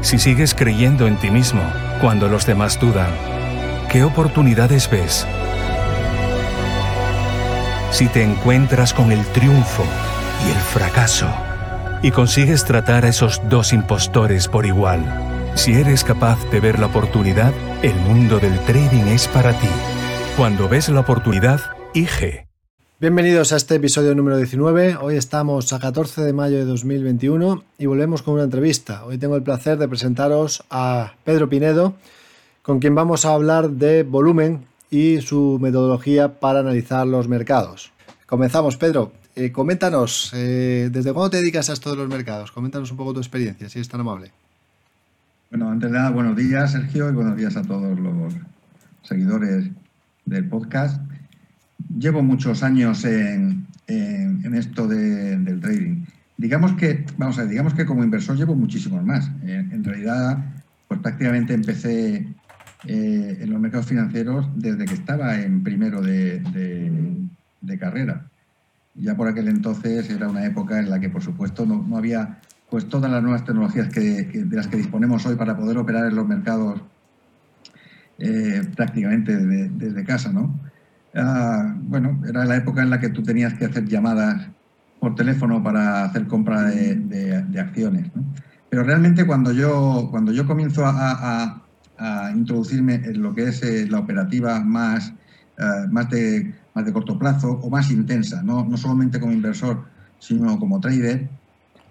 si sigues creyendo en ti mismo cuando los demás dudan, ¿qué oportunidades ves? Si te encuentras con el triunfo y el fracaso y consigues tratar a esos dos impostores por igual, si eres capaz de ver la oportunidad, el mundo del trading es para ti. Cuando ves la oportunidad, IG. Bienvenidos a este episodio número 19. Hoy estamos a 14 de mayo de 2021 y volvemos con una entrevista. Hoy tengo el placer de presentaros a Pedro Pinedo, con quien vamos a hablar de volumen y su metodología para analizar los mercados. Comenzamos, Pedro. Eh, coméntanos, eh, ¿desde cuándo te dedicas a esto de los mercados? Coméntanos un poco tu experiencia, si es tan amable. Bueno, antes de nada, buenos días, Sergio, y buenos días a todos los seguidores del podcast llevo muchos años en, esto del trading. Digamos que, vamos a ver, digamos que como inversor llevo muchísimos más. En, realidad, pues prácticamente empecé eh, en los mercados financieros desde que estaba en primero de, carrera. Ya por aquel entonces era una época en la que, por supuesto, no, había pues todas las nuevas tecnologías que, de las que disponemos hoy para poder operar en los mercados eh, prácticamente desde casa, ¿no? Ah, bueno, era la época en la que tú tenías que hacer llamadas por teléfono para hacer compra de, acciones. Pero realmente cuando yo, cuando yo comienzo a, introducirme en lo que es eh, la operativa más, eh, más, de, más de corto plazo o más intensa, ¿no? no solamente como inversor, sino como trader,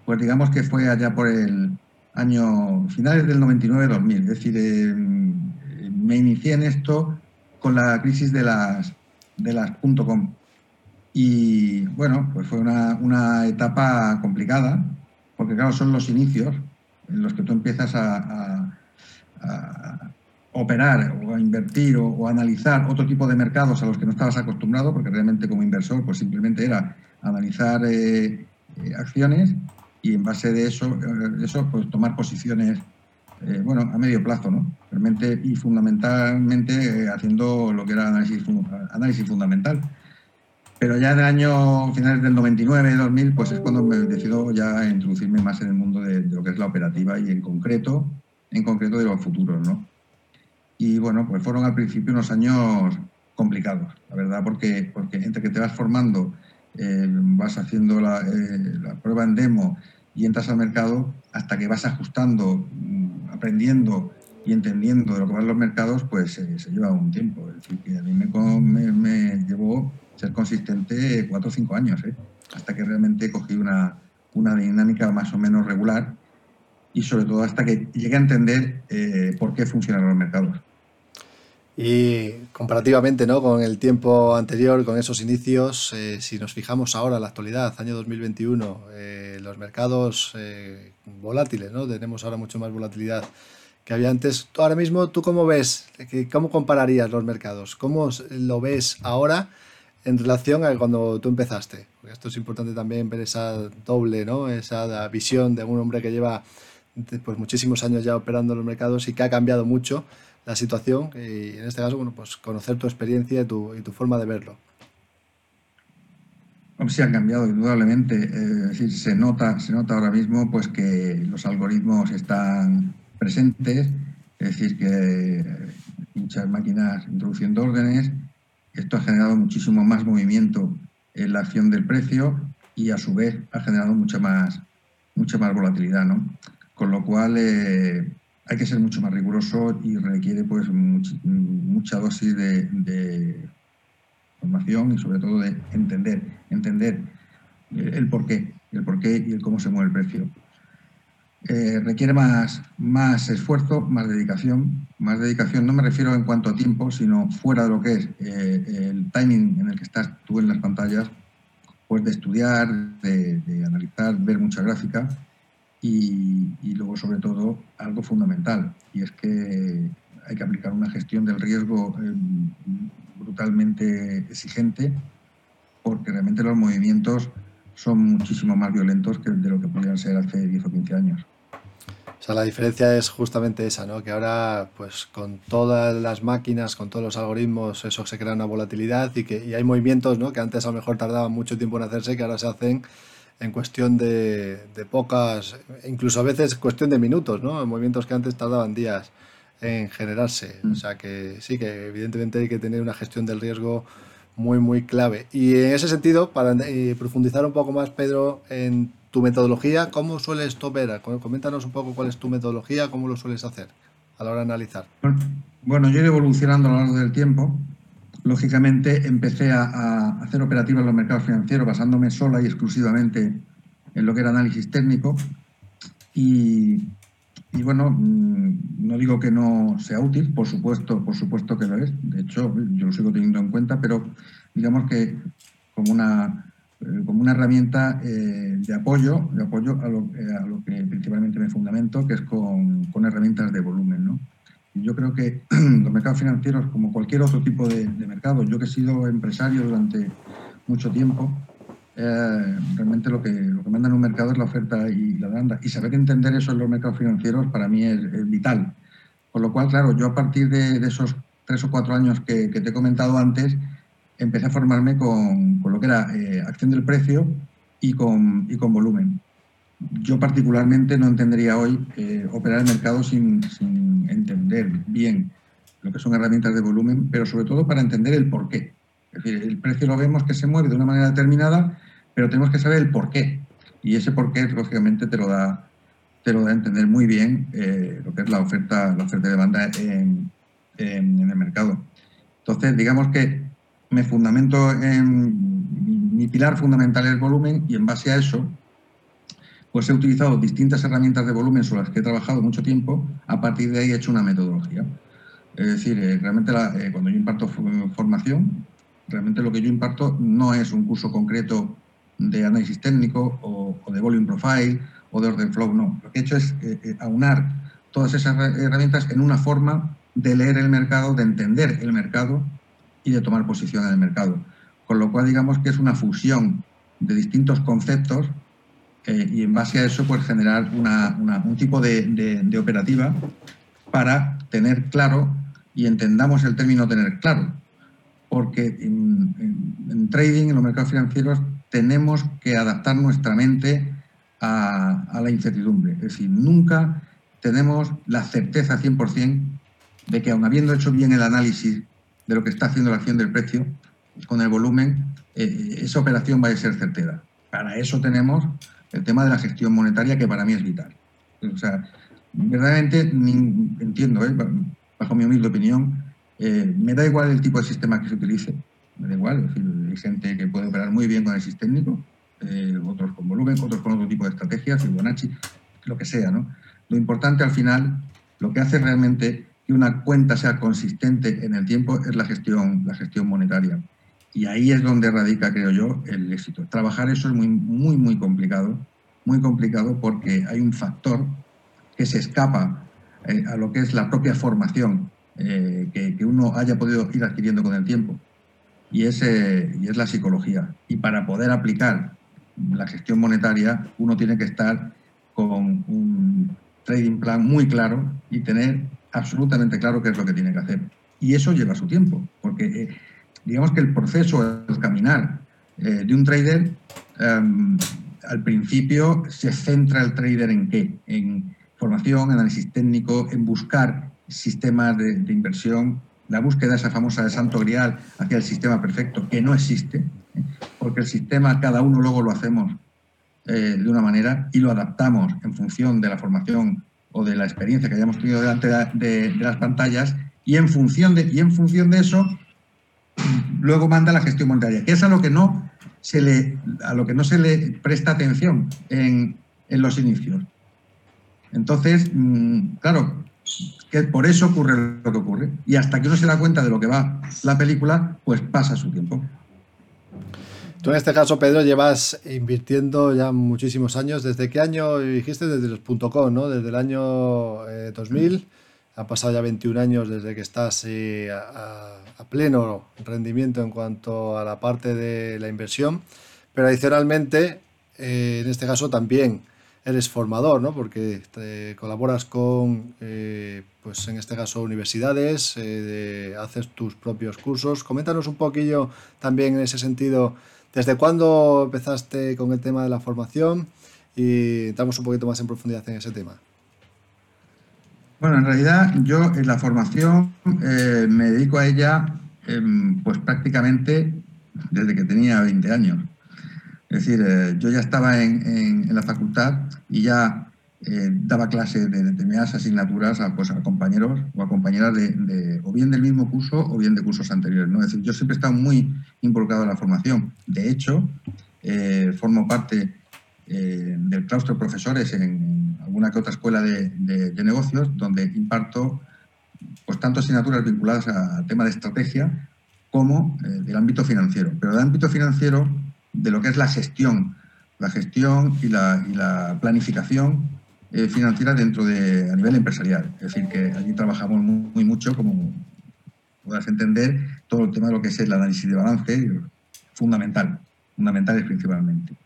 pues digamos que fue allá por el año finales del 99-2000. Es decir, eh, me inicié en esto con la crisis de las, de las .com. Y bueno, pues fue una, etapa complicada, porque claro, son los inicios en los que tú empiezas a, operar o a invertir o, a analizar otro tipo de mercados a los que no estabas acostumbrado, porque realmente como inversor pues simplemente era analizar eh, eh, acciones y en base de eso, eh, eso pues tomar posiciones eh, bueno, a medio plazo, ¿no? Realmente y fundamentalmente eh, haciendo lo que era análisis, análisis fundamental. Pero ya en el año finales del 99, 2000, pues es cuando me decido ya introducirme más en el mundo de, lo que es la operativa y en concreto, en concreto de los futuros, ¿no? Y bueno, pues fueron al principio unos años complicados, la verdad, porque, porque entre que te vas formando, eh, vas haciendo la, prueba en demo y entras al mercado, hasta que vas ajustando aprendiendo y entendiendo de lo que van los mercados, pues eh, se lleva un tiempo. Es decir, que a mí me, llevó ser consistente cuatro o cinco años, ¿eh? hasta que realmente cogí una, una, dinámica más o menos regular y sobre todo hasta que llegué a entender eh, por qué funcionan los mercados. Y comparativamente ¿no? con el tiempo anterior, con esos inicios, si nos fijamos ahora en la actualidad, año 2021, los mercados volátiles, ¿no? Tenemos ahora mucho más volatilidad que había antes. Ahora mismo, ¿tú cómo ves? ¿Cómo compararías los mercados? ¿Cómo lo ves ahora en relación a cuando tú empezaste? Esto es importante también ver esa doble, ¿no? Esa visión de un hombre que lleva pues, muchísimos años ya operando en los mercados y que ha cambiado mucho la situación y en este caso, bueno, pues conocer tu experiencia y tu, y tu forma de verlo. Sí, ha cambiado indudablemente. Eh, es decir, se nota, se nota ahora mismo pues, que los algoritmos están presentes, es decir, que muchas máquinas introduciendo órdenes. Esto ha generado muchísimo más movimiento en la acción del precio y a su vez ha generado mucha más, mucha más volatilidad. ¿no? Con lo cual eh, hay que ser mucho más riguroso y requiere pues, mucha dosis de formación y sobre todo de entender, entender el porqué, el porqué y el cómo se mueve el precio. eh, requiere más, más esfuerzo, más dedicación. Más dedicación no me refiero en cuanto a tiempo, sino fuera de lo que es eh, el timing en el que estás tú en las pantallas, pues de estudiar, de, analizar, ver mucha gráfica y, y, luego sobre todo algo fundamental y es que hay que aplicar una gestión del riesgo eh, brutalmente exigente porque realmente los movimientos son muchísimo más violentos que de lo que podían ser hace 10 o 15 años. O sea, la diferencia es justamente esa, ¿no? Que ahora, pues con todas las máquinas, con todos los algoritmos, eso se crea una volatilidad y que y hay movimientos, ¿no? Que antes a lo mejor tardaban mucho tiempo en hacerse, que ahora se hacen en cuestión de, de pocas, incluso a veces cuestión de minutos, ¿no? Movimientos que antes tardaban días en generarse. O sea que sí, que evidentemente hay que tener una gestión del riesgo muy, muy clave. Y en ese sentido, para profundizar un poco más, Pedro, en tu metodología, ¿cómo sueles tú? Coméntanos un poco cuál es tu metodología, cómo lo sueles hacer a la hora de analizar. Bueno, yo he ido evolucionando a lo largo del tiempo. Lógicamente, empecé a, hacer operativas en los mercados financieros basándome sola y exclusivamente en lo que era análisis técnico. Y, y bueno, mm, no digo que no sea útil, por supuesto, por supuesto que lo es. De hecho, yo lo sigo teniendo en cuenta, pero digamos que como una, eh, como una herramienta eh, de apoyo, de apoyo a lo, eh, a lo, que principalmente me fundamento, que es con, con herramientas de volumen. ¿no? Yo creo que los mercados financieros, como cualquier otro tipo de, de mercado, yo que he sido empresario durante mucho tiempo, eh, realmente lo que, lo que manda en un mercado es la oferta y la demanda. Y saber entender eso en los mercados financieros para mí es, vital. Con lo cual, claro, yo a partir de, esos tres o cuatro años que, te he comentado antes, empecé a formarme con, con lo que era eh, acción del precio y con, y con volumen. Yo particularmente no entendería hoy eh, operar el mercado sin, entender bien lo que son herramientas de volumen, pero sobre todo para entender el por qué. Es decir, el precio lo vemos que se mueve de una manera determinada pero tenemos que saber el por qué. Y ese por qué, lógicamente, te lo da, te lo da a entender muy bien eh, lo que es la oferta, la oferta de demanda en, en, el mercado. Entonces, digamos que me fundamento en mi pilar fundamental es el volumen y en base a eso, pues he utilizado distintas herramientas de volumen sobre las que he trabajado mucho tiempo. A partir de ahí he hecho una metodología. Es decir, eh, realmente eh, cuando yo imparto formación, realmente lo que yo imparto no es un curso concreto de análisis técnico o, de volume profile o de order flow, no. Lo que he hecho es eh, aunar todas esas herramientas en una forma de leer el mercado, de entender el mercado y de tomar posición en el mercado. Con lo cual, digamos que es una fusión de distintos conceptos eh, y en base a eso, pues generar un tipo de, operativa para tener claro y entendamos el término tener claro. Porque en trading, en los mercados financieros, tenemos que adaptar nuestra mente a, la incertidumbre. Es decir, nunca tenemos la certeza 100% de que aun habiendo hecho bien el análisis de lo que está haciendo la acción del precio, con el volumen, eh, esa operación va a ser certera. Para eso tenemos el tema de la gestión monetaria, que para mí es vital. O sea, verdaderamente entiendo, ¿eh? bajo mi humilde opinión, eh, me da igual el tipo de sistema que se utilice, me da igual, hay gente que puede operar muy bien con el técnico, eh, otros con volumen, otros con otro tipo de estrategias, Fibonacci, lo que sea, ¿no? Lo importante al final, lo que hace realmente que una cuenta sea consistente en el tiempo es la gestión, la gestión monetaria. Y ahí es donde radica, creo yo, el éxito. Trabajar eso es muy, muy, muy complicado, muy complicado porque hay un factor que se escapa eh, a lo que es la propia formación eh, que, uno haya podido ir adquiriendo con el tiempo y es, y es la psicología. Y para poder aplicar la gestión monetaria, uno tiene que estar con un trading plan muy claro y tener absolutamente claro qué es lo que tiene que hacer. Y eso lleva su tiempo, porque eh, digamos que el proceso, el caminar eh, de un trader, em, al principio se centra el trader en qué? En formación, análisis técnico, en buscar sistemas de, de inversión la búsqueda esa famosa de santo grial hacia el sistema perfecto, que no existe, ¿eh? porque el sistema cada uno luego lo hacemos eh, de una manera y lo adaptamos en función de la formación o de la experiencia que hayamos tenido delante de, las pantallas y en función de, y en función de eso luego manda la gestión monetaria, que es a lo que no se le, a lo que no se le presta atención en, en los inicios. Entonces, mm, claro, que por eso ocurre lo que ocurre. Y hasta que uno se da cuenta de lo que va la película, pues pasa su tiempo. Tú en este caso, Pedro, llevas invirtiendo ya muchísimos años. ¿Desde qué año dijiste? Desde los .com, ¿no? Desde el año 2000. Eh, ha pasado ya 21 años desde que estás eh, a, pleno rendimiento en cuanto a la parte de la inversión. Pero adicionalmente, eh, en este caso también eres formador, ¿no? Porque colaboras con, eh, pues en este caso, universidades, eh, haces tus propios cursos. Coméntanos un poquillo también en ese sentido, ¿desde cuándo empezaste con el tema de la formación? Y entramos un poquito más en profundidad en ese tema. Bueno, en realidad yo en la formación eh, me dedico a ella em, pues prácticamente desde que tenía 20 años. Es decir, eh, yo ya estaba en, la facultad y ya eh, daba clases de determinadas asignaturas a, pues, a compañeros o a compañeras de, o bien del mismo curso o bien de cursos anteriores. ¿no? Es decir, yo siempre he estado muy involucrado en la formación. De hecho, formo parte del claustro de profesores en alguna que otra escuela de, negocios donde imparto pues, tanto asignaturas vinculadas al tema de estrategia como del ámbito financiero. Pero del ámbito financiero de lo que es la gestión, la gestión y la, planificación eh, financiera dentro de a nivel empresarial. Es decir, que allí trabajamos muy, mucho, como puedas entender, todo el tema de lo que es el análisis de balance, fundamental, fundamental principalmente.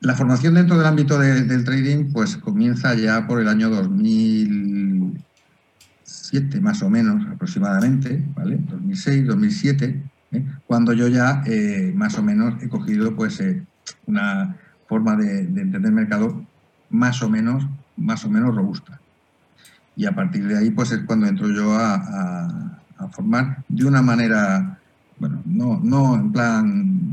La formación dentro del ámbito del trading pues comienza ya por el año 2007 más o menos aproximadamente, ¿vale? 2006, 2007 ¿eh? cuando yo ya eh, más o menos he cogido pues eh, una forma de, entender mercado más o menos más o menos robusta y a partir de ahí pues es cuando entro yo a, formar de una manera bueno no no en plan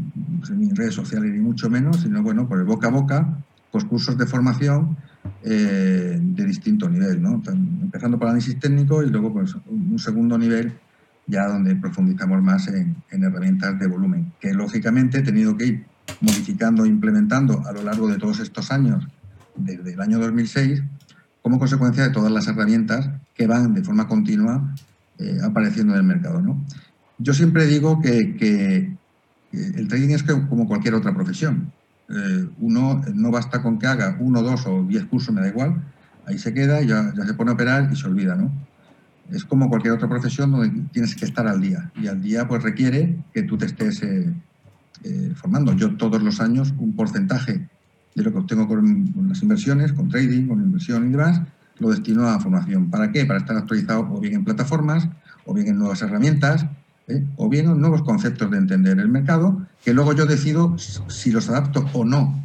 pues, en redes sociales ni mucho menos sino bueno por el boca a boca pues cursos de formación de distinto nivel ¿no? empezando por análisis técnico y luego pues un segundo nivel ya donde profundizamos más en, herramientas de volumen, que lógicamente he tenido que ir modificando e implementando a lo largo de todos estos años, desde el año 2006, como consecuencia de todas las herramientas que van de forma continua eh, apareciendo en el mercado. ¿no? Yo siempre digo que, el trading es como cualquier otra profesión. Eh, uno no basta con que haga uno, dos o diez cursos, me da igual, ahí se queda, ya, ya se pone a operar y se olvida. ¿no? es como cualquier otra profesión donde tienes que estar al día y al día pues requiere que tú te estés eh, eh, formando. Yo todos los años un porcentaje de lo que obtengo con, las inversiones, con trading, con inversión y demás, lo destino a formación. ¿Para qué? Para estar actualizado o bien en plataformas, o bien en nuevas herramientas, ¿eh? o bien en nuevos conceptos de entender el mercado, que luego yo decido si los adapto o no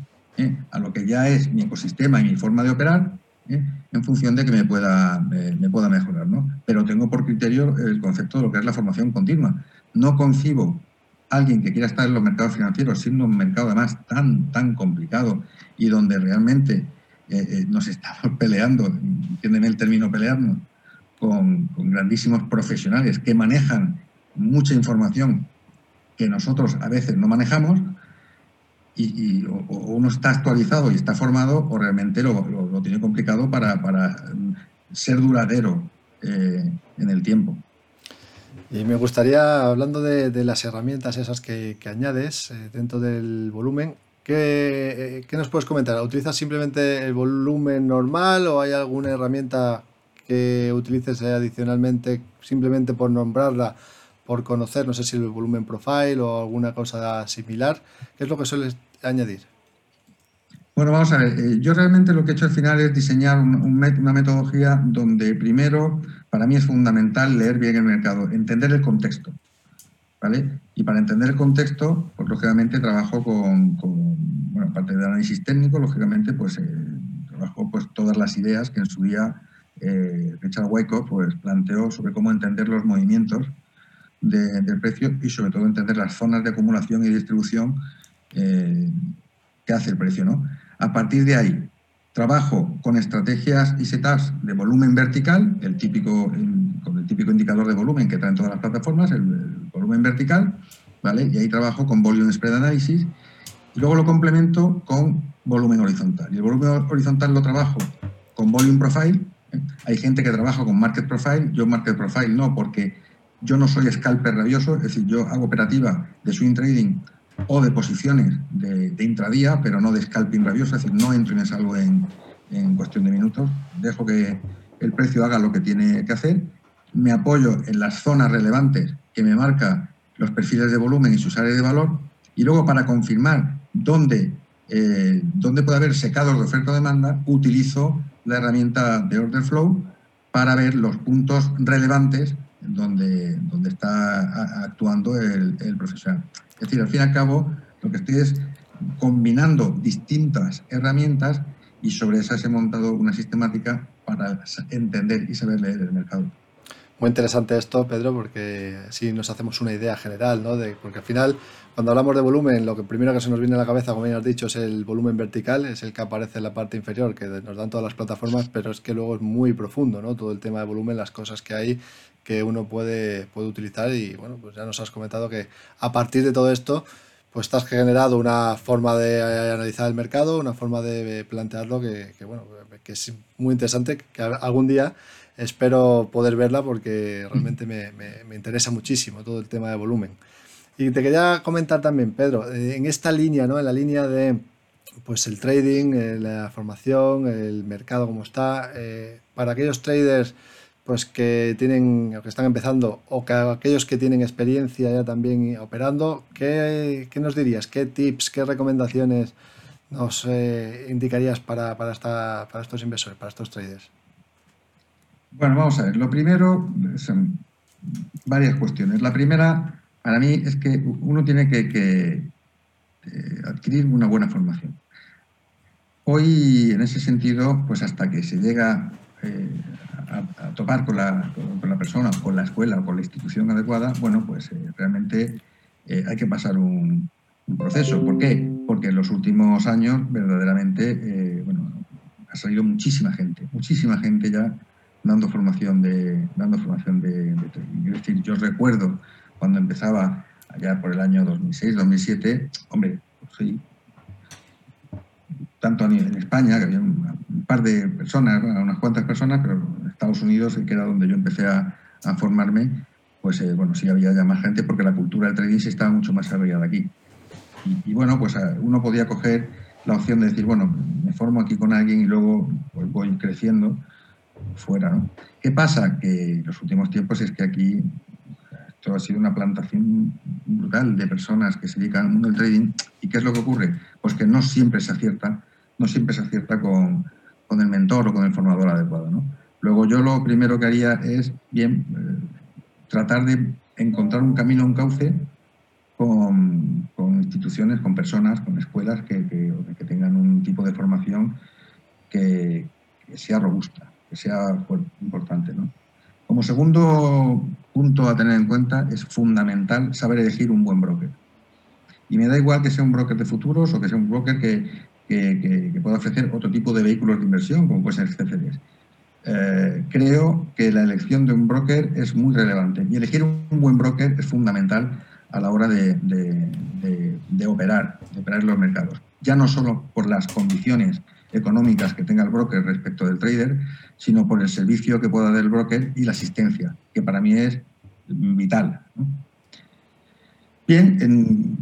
a lo que ya es mi ecosistema y mi forma de operar, ¿eh? en función de que me pueda, me pueda mejorar. ¿no? Pero tengo por criterio el concepto de lo que es la formación continua. No concibo a alguien que quiera estar en los mercados financieros, siendo un mercado además tan, tan complicado y donde realmente eh, eh, nos estamos peleando, entiéndeme el término pelearnos, con grandísimos profesionales que manejan mucha información que nosotros a veces no manejamos, y, o, uno está actualizado y está formado o realmente lo, tiene complicado para, mm, ser duradero eh, en el tiempo. Y me gustaría, hablando de, las herramientas esas que, añades eh, dentro del volumen, ¿qué, ¿qué, nos puedes comentar? ¿Utilizas simplemente el volumen normal o hay alguna herramienta que utilices adicionalmente simplemente por nombrarla, por conocer, no sé si el volumen profile o alguna cosa similar? ¿Qué es lo que sueles añadir? Bueno, vamos a ver. Eh, yo realmente lo que he hecho al final es diseñar una metodología donde primero, para mí es fundamental leer bien el mercado, entender el contexto. ¿Vale? Y para entender el contexto, pues lógicamente trabajo con, bueno, aparte del análisis técnico, lógicamente, pues eh, trabajo pues todas las ideas que en su día eh, Richard Wyckoff pues, planteó sobre cómo entender los movimientos del precio y sobre todo entender las zonas de acumulación y distribución eh, que hace el precio. ¿no? A partir de ahí, trabajo con estrategias y setups de volumen vertical, el típico, con el típico indicador de volumen que traen todas las plataformas, el, volumen vertical, ¿vale? Y ahí trabajo con volume spread analysis y luego lo complemento con volumen horizontal. Y el volumen horizontal lo trabajo con volume profile. ¿eh? Hay gente que trabaja con market profile, yo market profile no, porque yo no soy scalper rabioso, es decir, yo hago operativa de swing trading o de posiciones de, intradía, pero no de scalping rabioso, es decir, no entro me salgo en, en cuestión de minutos, dejo que el precio haga lo que tiene que hacer, me apoyo en las zonas relevantes que me marca los perfiles de volumen y sus áreas de valor, y luego para confirmar dónde, eh, dónde puede haber secados de oferta o demanda, utilizo la herramienta de order flow para ver los puntos relevantes donde, donde está actuando el, profesional. Es decir, al fin y al cabo, lo que estoy es combinando distintas herramientas y sobre esas he montado una sistemática para entender y saber leer el mercado. Muy interesante esto, Pedro, porque así nos hacemos una idea general, ¿no? Porque al final, cuando hablamos de volumen, lo que primero que se nos viene a la cabeza, como ya has dicho, es el volumen vertical, es el que aparece en la parte inferior, que nos dan todas las plataformas, pero es que luego es muy profundo, ¿no? Todo el tema de volumen, las cosas que hay que uno puede, puede utilizar y, bueno, pues ya nos has comentado que a partir de todo esto, pues estás generado una forma de analizar el mercado, una forma de plantearlo que, que bueno, que es muy interesante, que algún día espero poder verla porque realmente me, me, interesa muchísimo todo el tema de volumen. Y te quería comentar también, Pedro, eh, en esta línea, ¿no? en la línea de pues el trading, eh, la formación, el mercado como está, eh, para aquellos traders pues que tienen que están empezando o que aquellos que tienen experiencia ya también operando, ¿qué, qué nos dirías? ¿Qué tips, qué recomendaciones nos indicarías para, para, esta, para estos inversores, para estos traders? Bueno, vamos a ver. Lo primero son varias cuestiones. La primera, para mí, es que uno tiene que, eh, adquirir una buena formación. Hoy, en ese sentido, pues hasta que se llega eh, a, topar con la, con, la, persona, con la escuela o con la institución adecuada, bueno, pues eh, realmente hay que pasar un, proceso. ¿Por qué? Porque en los últimos años, verdaderamente, bueno, ha salido muchísima gente, muchísima gente ya dando formación de, dando formación de. Es decir, yo recuerdo cuando empezaba allá por el año 2006, 2007, hombre, sí, tanto en España, que había un, par de personas, unas cuantas personas, pero en Estados Unidos, que era donde yo empecé a, formarme, pues eh, bueno, sí había ya más gente porque la cultura del trading se estaba mucho más desarrollada aquí. Y, bueno, pues uno podía coger la opción de decir, bueno, me formo aquí con alguien y luego pues, voy creciendo fuera. ¿no? ¿Qué pasa? Que en los últimos tiempos es que aquí esto ha sido una plantación brutal de personas que se dedican al mundo del trading. ¿Y qué es lo que ocurre? Pues que no siempre se acierta, no siempre se acierta con, con el mentor o con el formador adecuado. ¿no? Luego yo lo primero que haría es, bien, eh, tratar de encontrar un camino, un cauce con, con instituciones, con personas, con escuelas que, que, tengan un tipo de formación que, que sea robusta que sea importante. ¿no? Como segundo punto a tener en cuenta, es fundamental saber elegir un buen broker. Y me da igual que sea un broker de futuros o que sea un broker que, que, pueda ofrecer otro tipo de vehículos de inversión, como puede ser CFDs. Eh, creo que la elección de un broker es muy relevante y elegir un buen broker es fundamental a la hora de operar, de operar en los mercados. Ya no solo por las condiciones económicas que tenga el broker respecto del trader, sino por el servicio que pueda dar el broker y la asistencia, que para mí es vital. Bien, en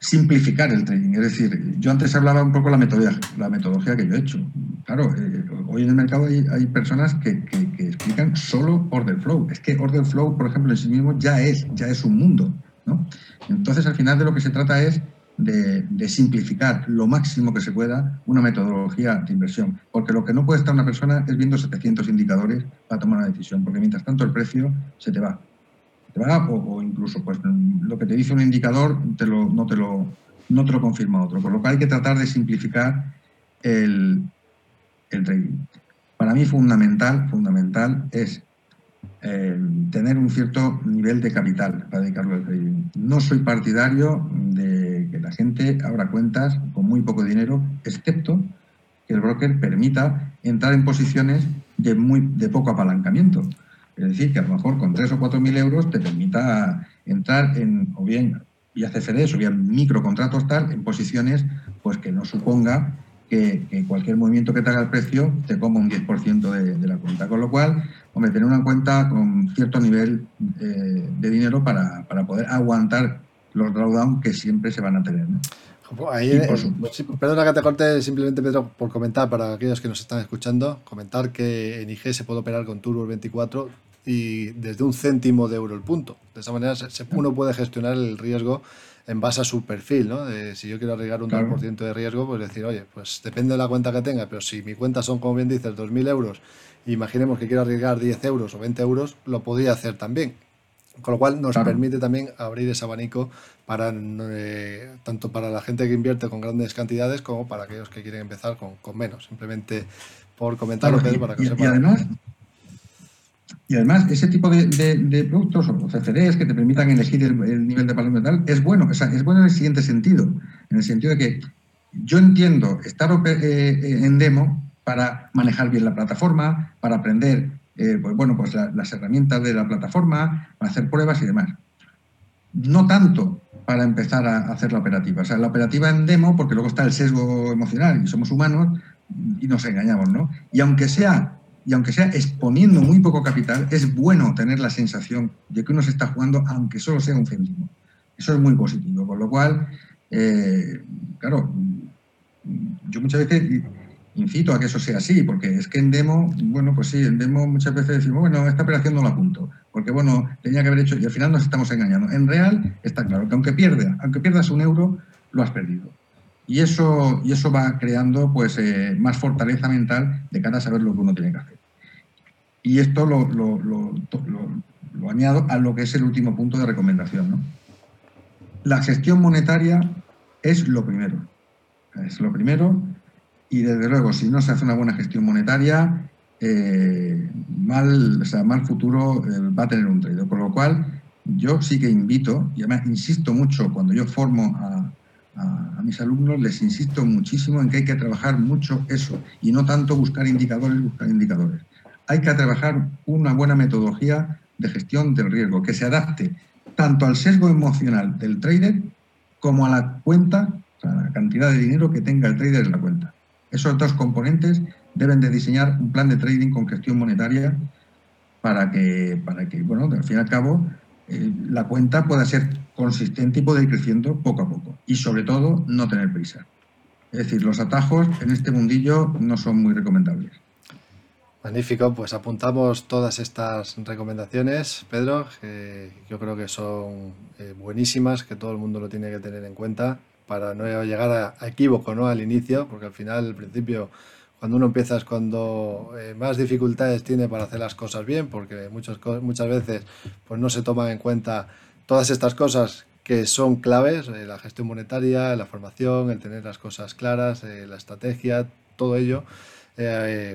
simplificar el trading, es decir, yo antes hablaba un poco de la metodología, la metodología que yo he hecho. Claro, eh, hoy en el mercado hay, personas que, explican solo order flow. Es que order flow, por ejemplo, en sí mismo ya es, ya es un mundo. ¿no? Entonces, al final de lo que se trata es de, simplificar lo máximo que se pueda una metodología de inversión. Porque lo que no puede estar una persona es viendo 700 indicadores para tomar una decisión, porque mientras tanto el precio se te va. O, incluso pues, lo que te dice un indicador te lo, no, te lo, no te lo confirma otro. Por lo que hay que tratar de simplificar el, el trading. Para mí fundamental, fundamental es eh, tener un cierto nivel de capital para dedicarlo al trading. No soy partidario de que la gente abra cuentas con muy poco dinero, excepto que el broker permita entrar en posiciones de, muy, de poco apalancamiento. Es decir, que a lo mejor con 3 o 4 mil euros te permita entrar en, o bien vía CFDs o vía microcontratos tal, en posiciones pues que no suponga que, cualquier movimiento que te haga el precio te coma un 10% de, de, la cuenta. Con lo cual, hombre, tener una cuenta con cierto nivel eh, de dinero para, para, poder aguantar los drawdown que siempre se van a tener. ¿no? Ahí, eh, perdona que te corte, simplemente Pedro, por comentar para aquellos que nos están escuchando, comentar que en IG se puede operar con Turbo 24 y desde un céntimo de euro el punto. De esa manera uno puede gestionar el riesgo en base a su perfil, ¿no? si yo quiero arriesgar un 2% de riesgo, pues decir, oye, pues depende de la cuenta que tenga, pero si mi cuenta son, como bien dices, 2.000 euros, imaginemos que quiero arriesgar 10 euros o 20 euros, lo podría hacer también. Con lo cual nos permite también abrir ese abanico para eh, tanto para la gente que invierte con grandes cantidades como para aquellos que quieren empezar con, menos. Simplemente por comentarlo, para que y, además, y además, ese tipo de, productos o CFDs que te permitan elegir el, nivel de valor metal es bueno. es bueno en el siguiente sentido. En el sentido de que yo entiendo estar eh, eh, en demo para manejar bien la plataforma, para aprender eh, pues, bueno, pues las herramientas de la plataforma, para hacer pruebas y demás. No tanto para empezar a hacer la operativa. O sea, la operativa en demo, porque luego está el sesgo emocional y somos humanos y nos engañamos, ¿no? Y aunque sea y aunque sea exponiendo muy poco capital, es bueno tener la sensación de que uno se está jugando, aunque solo sea un céntimo. Eso es muy positivo. Con lo cual, eh, claro, yo muchas veces incito a que eso sea así, porque es que en demo, bueno, pues sí, en demo muchas veces decimos, bueno, esta operación no la apunto, porque bueno, tenía que haber hecho, y al final nos estamos engañando. En real está claro que aunque pierda, aunque pierdas un euro, lo has perdido. Y eso, y eso va creando pues, eh, más fortaleza mental de cara a saber lo que uno tiene que hacer. Y esto lo, añado a lo que es el último punto de recomendación. La gestión monetaria es lo primero. Es lo primero. Y desde luego, si no se hace una buena gestión monetaria, eh, mal, o sea, mal futuro eh, va a tener un trader. Con lo cual, yo sí que invito, y además insisto mucho cuando yo formo a, a, mis alumnos les insisto muchísimo en que hay que trabajar mucho eso y no tanto buscar indicadores, buscar indicadores. Hay que trabajar una buena metodología de gestión del riesgo que se adapte tanto al sesgo emocional del trader como a la cuenta, a la cantidad de dinero que tenga el trader en la cuenta. Esos dos componentes deben de diseñar un plan de trading con gestión monetaria para que, para que bueno, al fin y al cabo, eh, la cuenta pueda ser consistente y pueda ir creciendo poco a poco. Y sobre todo, no tener prisa. Es decir, los atajos en este mundillo no son muy recomendables. Magnífico, pues apuntamos todas estas recomendaciones, Pedro, que yo creo que son eh, buenísimas, que todo el mundo lo tiene que tener en cuenta para no llegar a, equívoco ¿no? al inicio, porque al final, al principio, cuando uno empieza es cuando eh, más dificultades tiene para hacer las cosas bien, porque muchas, muchas veces pues no se toman en cuenta todas estas cosas que son claves, eh, la gestión monetaria, la formación, el tener las cosas claras, la estrategia, todo ello,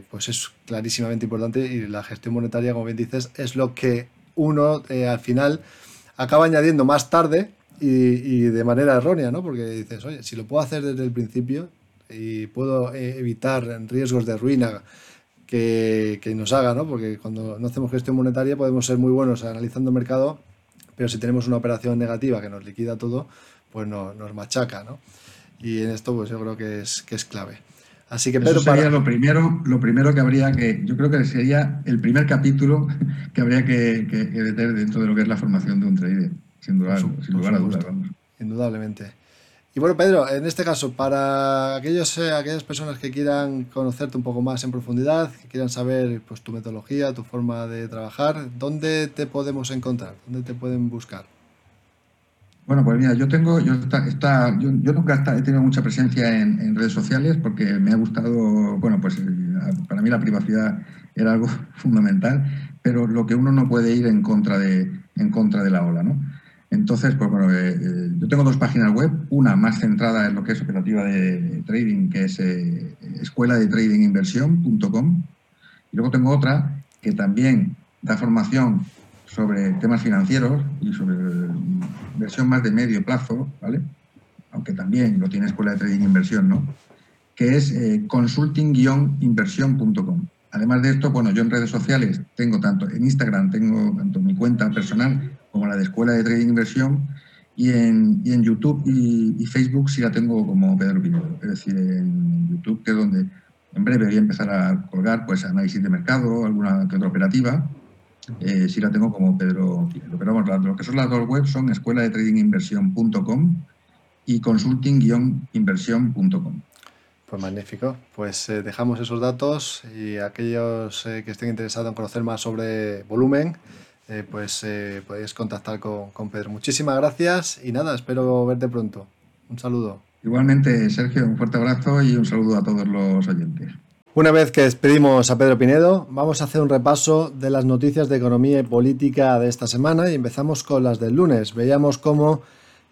pues es clarísimamente importante y la gestión monetaria, como bien dices, es lo que uno al final acaba añadiendo más tarde y, de manera errónea, ¿no? Porque dices, oye, si lo puedo hacer desde el principio, y puedo eh, evitar riesgos de ruina que, que, nos haga, ¿no? Porque cuando no hacemos gestión monetaria podemos ser muy buenos analizando el mercado, pero si tenemos una operación negativa que nos liquida todo, pues no, nos machaca, ¿no? Y en esto pues yo creo que es, que es clave. Así que Eso sería lo primero, lo primero que habría que, yo creo que sería el primer capítulo que habría que, que, meter dentro de lo que es la formación de un trader, sin, duda, sin lugar a dudas, vamos. Indudablemente. Y bueno, Pedro, en este caso, para aquellos, eh, aquellas personas que quieran conocerte un poco más en profundidad, que quieran saber pues, tu metodología, tu forma de trabajar, ¿dónde te podemos encontrar? ¿Dónde te pueden buscar? Bueno, pues mira, yo tengo, yo, está, yo, nunca he tenido mucha presencia en, redes sociales porque me ha gustado, bueno, pues eh, para mí la privacidad era algo fundamental, pero lo que uno no puede ir en contra de, en contra de la ola, ¿no? Entonces, pues bueno, eh, eh, yo tengo dos páginas web, una más centrada en lo que es operativa de trading, que es escuela de trading inversión.com, y luego tengo otra que también da formación sobre temas financieros y sobre inversión más de medio plazo, ¿vale? Aunque también lo tiene escuela de trading inversión, ¿no? Que es consulting-inversión.com. Además de esto, bueno, yo en redes sociales tengo tanto, en Instagram tengo tanto mi cuenta personal como la de Escuela de Trading Inversión Y en, y YouTube y, Facebook sí la tengo como Pedro Pinedo. Es decir, en YouTube, que es donde en breve voy a empezar a colgar pues análisis de mercado, alguna que otra operativa. Eh, sí la tengo como Pedro. Pero vamos, lo que son las dos webs son escuela de tradinginversión.com y consulting-inversión.com. Pues magnífico. Pues eh, dejamos esos datos y aquellos eh, que estén interesados en conocer más sobre volumen, eh, pues podéis contactar con, con, Pedro. Muchísimas gracias y nada, espero verte pronto. Un saludo. Igualmente, Sergio, un fuerte abrazo y un saludo a todos los oyentes. Una vez que despedimos a Pedro Pinedo, vamos a hacer un repaso de las noticias de economía y política de esta semana y empezamos con las del lunes. Veíamos cómo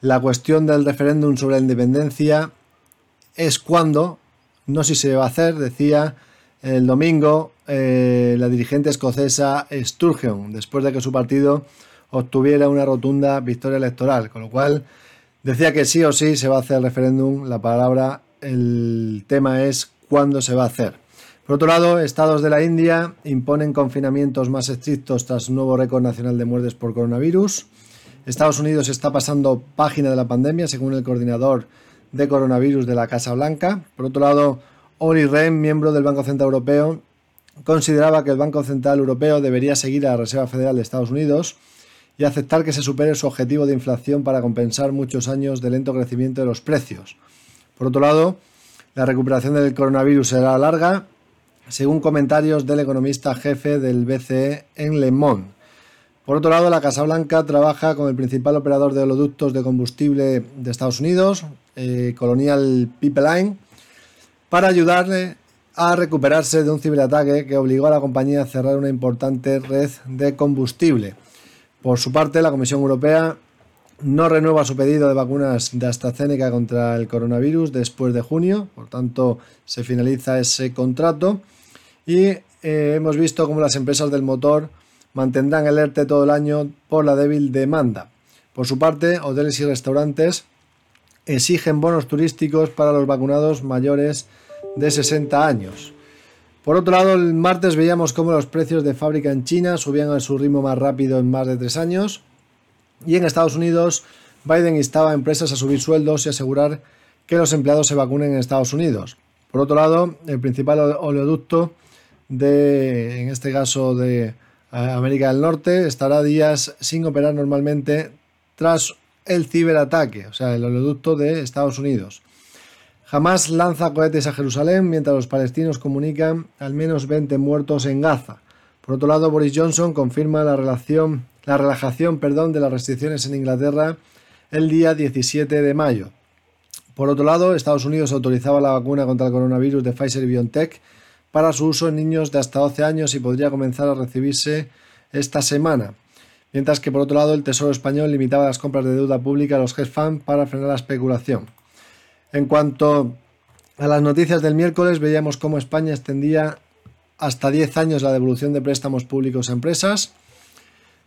la cuestión del referéndum sobre la independencia es cuando no si se va a hacer, decía el domingo eh, la dirigente escocesa Sturgeon, después de que su partido obtuviera una rotunda victoria electoral, con lo cual decía que sí o sí se va a hacer el referéndum, la palabra, el tema es cuándo se va a hacer. Por otro lado, estados de la India imponen confinamientos más estrictos tras un nuevo récord nacional de muertes por coronavirus. Estados Unidos está pasando página de la pandemia, según el coordinador de coronavirus de la Casa Blanca. Por otro lado, Ori Rehn, miembro del Banco Central Europeo, consideraba que el Banco Central Europeo debería seguir a la Reserva Federal de Estados Unidos y aceptar que se supere su objetivo de inflación para compensar muchos años de lento crecimiento de los precios. Por otro lado, la recuperación del coronavirus será larga, según comentarios del economista jefe del BCE en Le Monde. Por otro lado, la Casa Blanca trabaja con el principal operador de holoductos de combustible de Estados Unidos, eh, Colonial Pipeline, para ayudarle a recuperarse de un ciberataque que obligó a la compañía a cerrar una importante red de combustible. Por su parte, la Comisión Europea no renueva su pedido de vacunas de AstraZeneca contra el coronavirus después de junio, por tanto se finaliza ese contrato y eh, hemos visto cómo las empresas del motor mantendrán el ERTE todo el año por la débil demanda. Por su parte, hoteles y restaurantes exigen bonos turísticos para los vacunados mayores de 60 años. Por otro lado, el martes veíamos cómo los precios de fábrica en China subían a su ritmo más rápido en más de tres años. Y en Estados Unidos, Biden instaba a empresas a subir sueldos y asegurar que los empleados se vacunen en Estados Unidos. Por otro lado, el principal oleoducto de, en este caso de América del Norte, estará días sin operar normalmente tras el ciberataque, o sea, el oleoducto de Estados Unidos. Jamás lanza cohetes a Jerusalén mientras los palestinos comunican al menos 20 muertos en Gaza. Por otro lado, Boris Johnson confirma la, relación, la relajación perdón, de las restricciones en Inglaterra el día 17 de mayo. Por otro lado, Estados Unidos autorizaba la vacuna contra el coronavirus de Pfizer y BioNTech para su uso en niños de hasta 12 años y podría comenzar a recibirse esta semana. Mientras que por otro lado el Tesoro español limitaba las compras de deuda pública a los hedge funds para frenar la especulación. En cuanto a las noticias del miércoles, veíamos cómo España extendía hasta 10 años la devolución de préstamos públicos a empresas.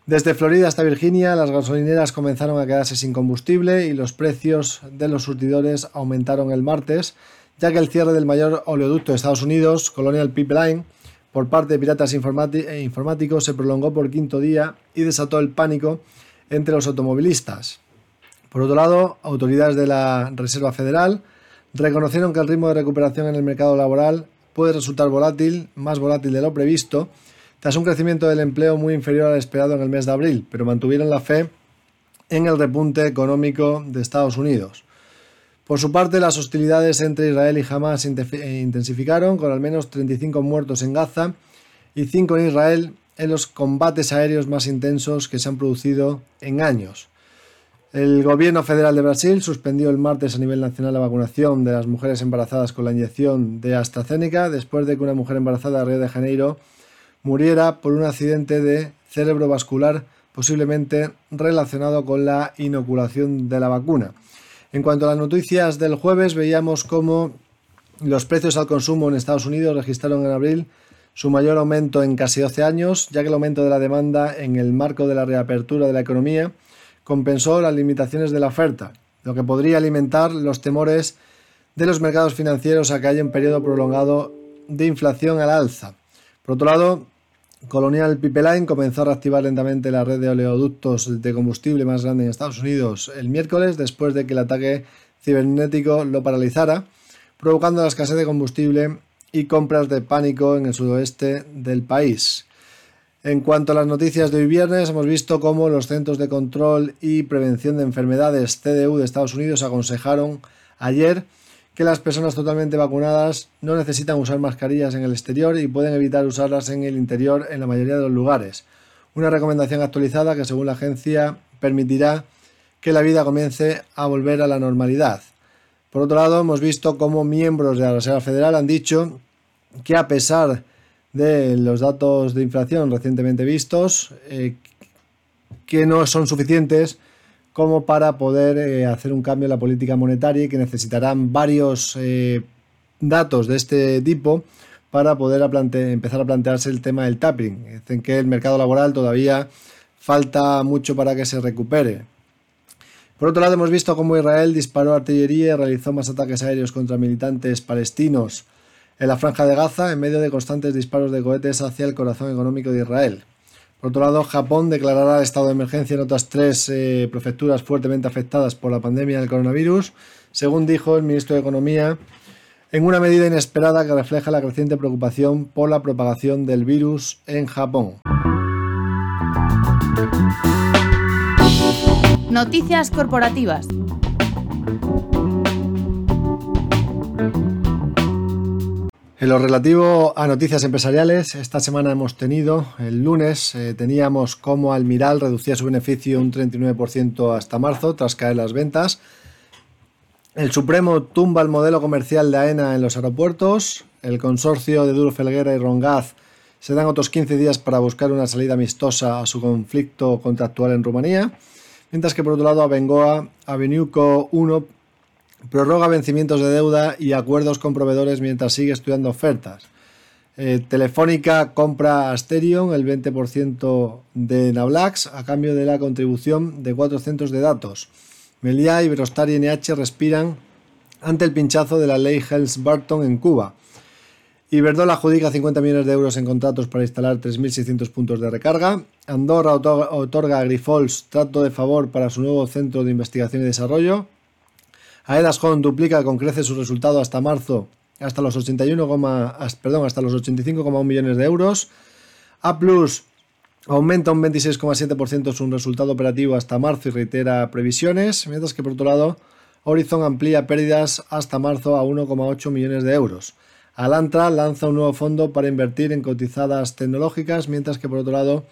Desde Florida hasta Virginia, las gasolineras comenzaron a quedarse sin combustible y los precios de los surtidores aumentaron el martes, ya que el cierre del mayor oleoducto de Estados Unidos, Colonial Pipeline, por parte de piratas e informáticos se prolongó por quinto día y desató el pánico entre los automovilistas. Por otro lado, autoridades de la Reserva Federal reconocieron que el ritmo de recuperación en el mercado laboral puede resultar volátil, más volátil de lo previsto, tras un crecimiento del empleo muy inferior al esperado en el mes de abril, pero mantuvieron la fe en el repunte económico de Estados Unidos. Por su parte, las hostilidades entre Israel y Hamas se intensificaron, con al menos 35 muertos en Gaza y 5 en Israel en los combates aéreos más intensos que se han producido en años. El gobierno federal de Brasil suspendió el martes a nivel nacional la vacunación de las mujeres embarazadas con la inyección de AstraZeneca después de que una mujer embarazada de Río de Janeiro muriera por un accidente de cerebrovascular posiblemente relacionado con la inoculación de la vacuna. En cuanto a las noticias del jueves, veíamos cómo los precios al consumo en Estados Unidos registraron en abril su mayor aumento en casi 12 años, ya que el aumento de la demanda en el marco de la reapertura de la economía compensó las limitaciones de la oferta, lo que podría alimentar los temores de los mercados financieros a que haya un periodo prolongado de inflación al alza. Por otro lado, Colonial Pipeline comenzó a reactivar lentamente la red de oleoductos de combustible más grande en Estados Unidos el miércoles después de que el ataque cibernético lo paralizara, provocando la escasez de combustible y compras de pánico en el sudoeste del país. En cuanto a las noticias de hoy viernes, hemos visto cómo los Centros de Control y Prevención de Enfermedades CDU de Estados Unidos aconsejaron ayer que las personas totalmente vacunadas no necesitan usar mascarillas en el exterior y pueden evitar usarlas en el interior en la mayoría de los lugares. Una recomendación actualizada que según la agencia permitirá que la vida comience a volver a la normalidad. Por otro lado, hemos visto cómo miembros de la Reserva Federal han dicho que a pesar de los datos de inflación recientemente vistos, eh, que no son suficientes como para poder eh, hacer un cambio en la política monetaria y que necesitarán varios eh, datos de este tipo para poder empezar a plantearse el tema del tapping. Dicen que el mercado laboral todavía falta mucho para que se recupere. Por otro lado, hemos visto cómo Israel disparó artillería y realizó más ataques aéreos contra militantes palestinos en la franja de Gaza en medio de constantes disparos de cohetes hacia el corazón económico de Israel. Por otro lado, Japón declarará estado de emergencia en otras tres eh, prefecturas fuertemente afectadas por la pandemia del coronavirus, según dijo el ministro de Economía, en una medida inesperada que refleja la creciente preocupación por la propagación del virus en Japón. Noticias corporativas. En lo relativo a noticias empresariales, esta semana hemos tenido, el lunes, eh, teníamos como Almiral reducía su beneficio un 39% hasta marzo tras caer las ventas. El Supremo tumba el modelo comercial de AENA en los aeropuertos. El consorcio de Duro Felguera y Rongaz se dan otros 15 días para buscar una salida amistosa a su conflicto contractual en Rumanía. Mientras que por otro lado Abengoa, Avenuco 1 prorroga vencimientos de deuda y acuerdos con proveedores mientras sigue estudiando ofertas. Eh, Telefónica compra Asterion el 20% de Nablax a cambio de la contribución de cuatro centros de datos. Melia, Iberostar y NH respiran ante el pinchazo de la ley Helms-Burton en Cuba. Iberdrola adjudica 50 millones de euros en contratos para instalar 3.600 puntos de recarga. Andorra otorga a Grifols trato de favor para su nuevo centro de investigación y desarrollo. Aedas Home duplica con creces su resultado hasta marzo hasta los 81, perdón, hasta los 85,1 millones de euros. A Plus aumenta un 26,7% su resultado operativo hasta marzo y reitera previsiones, mientras que por otro lado Horizon amplía pérdidas hasta marzo a 1,8 millones de euros. Alantra lanza un nuevo fondo para invertir en cotizadas tecnológicas, mientras que por otro lado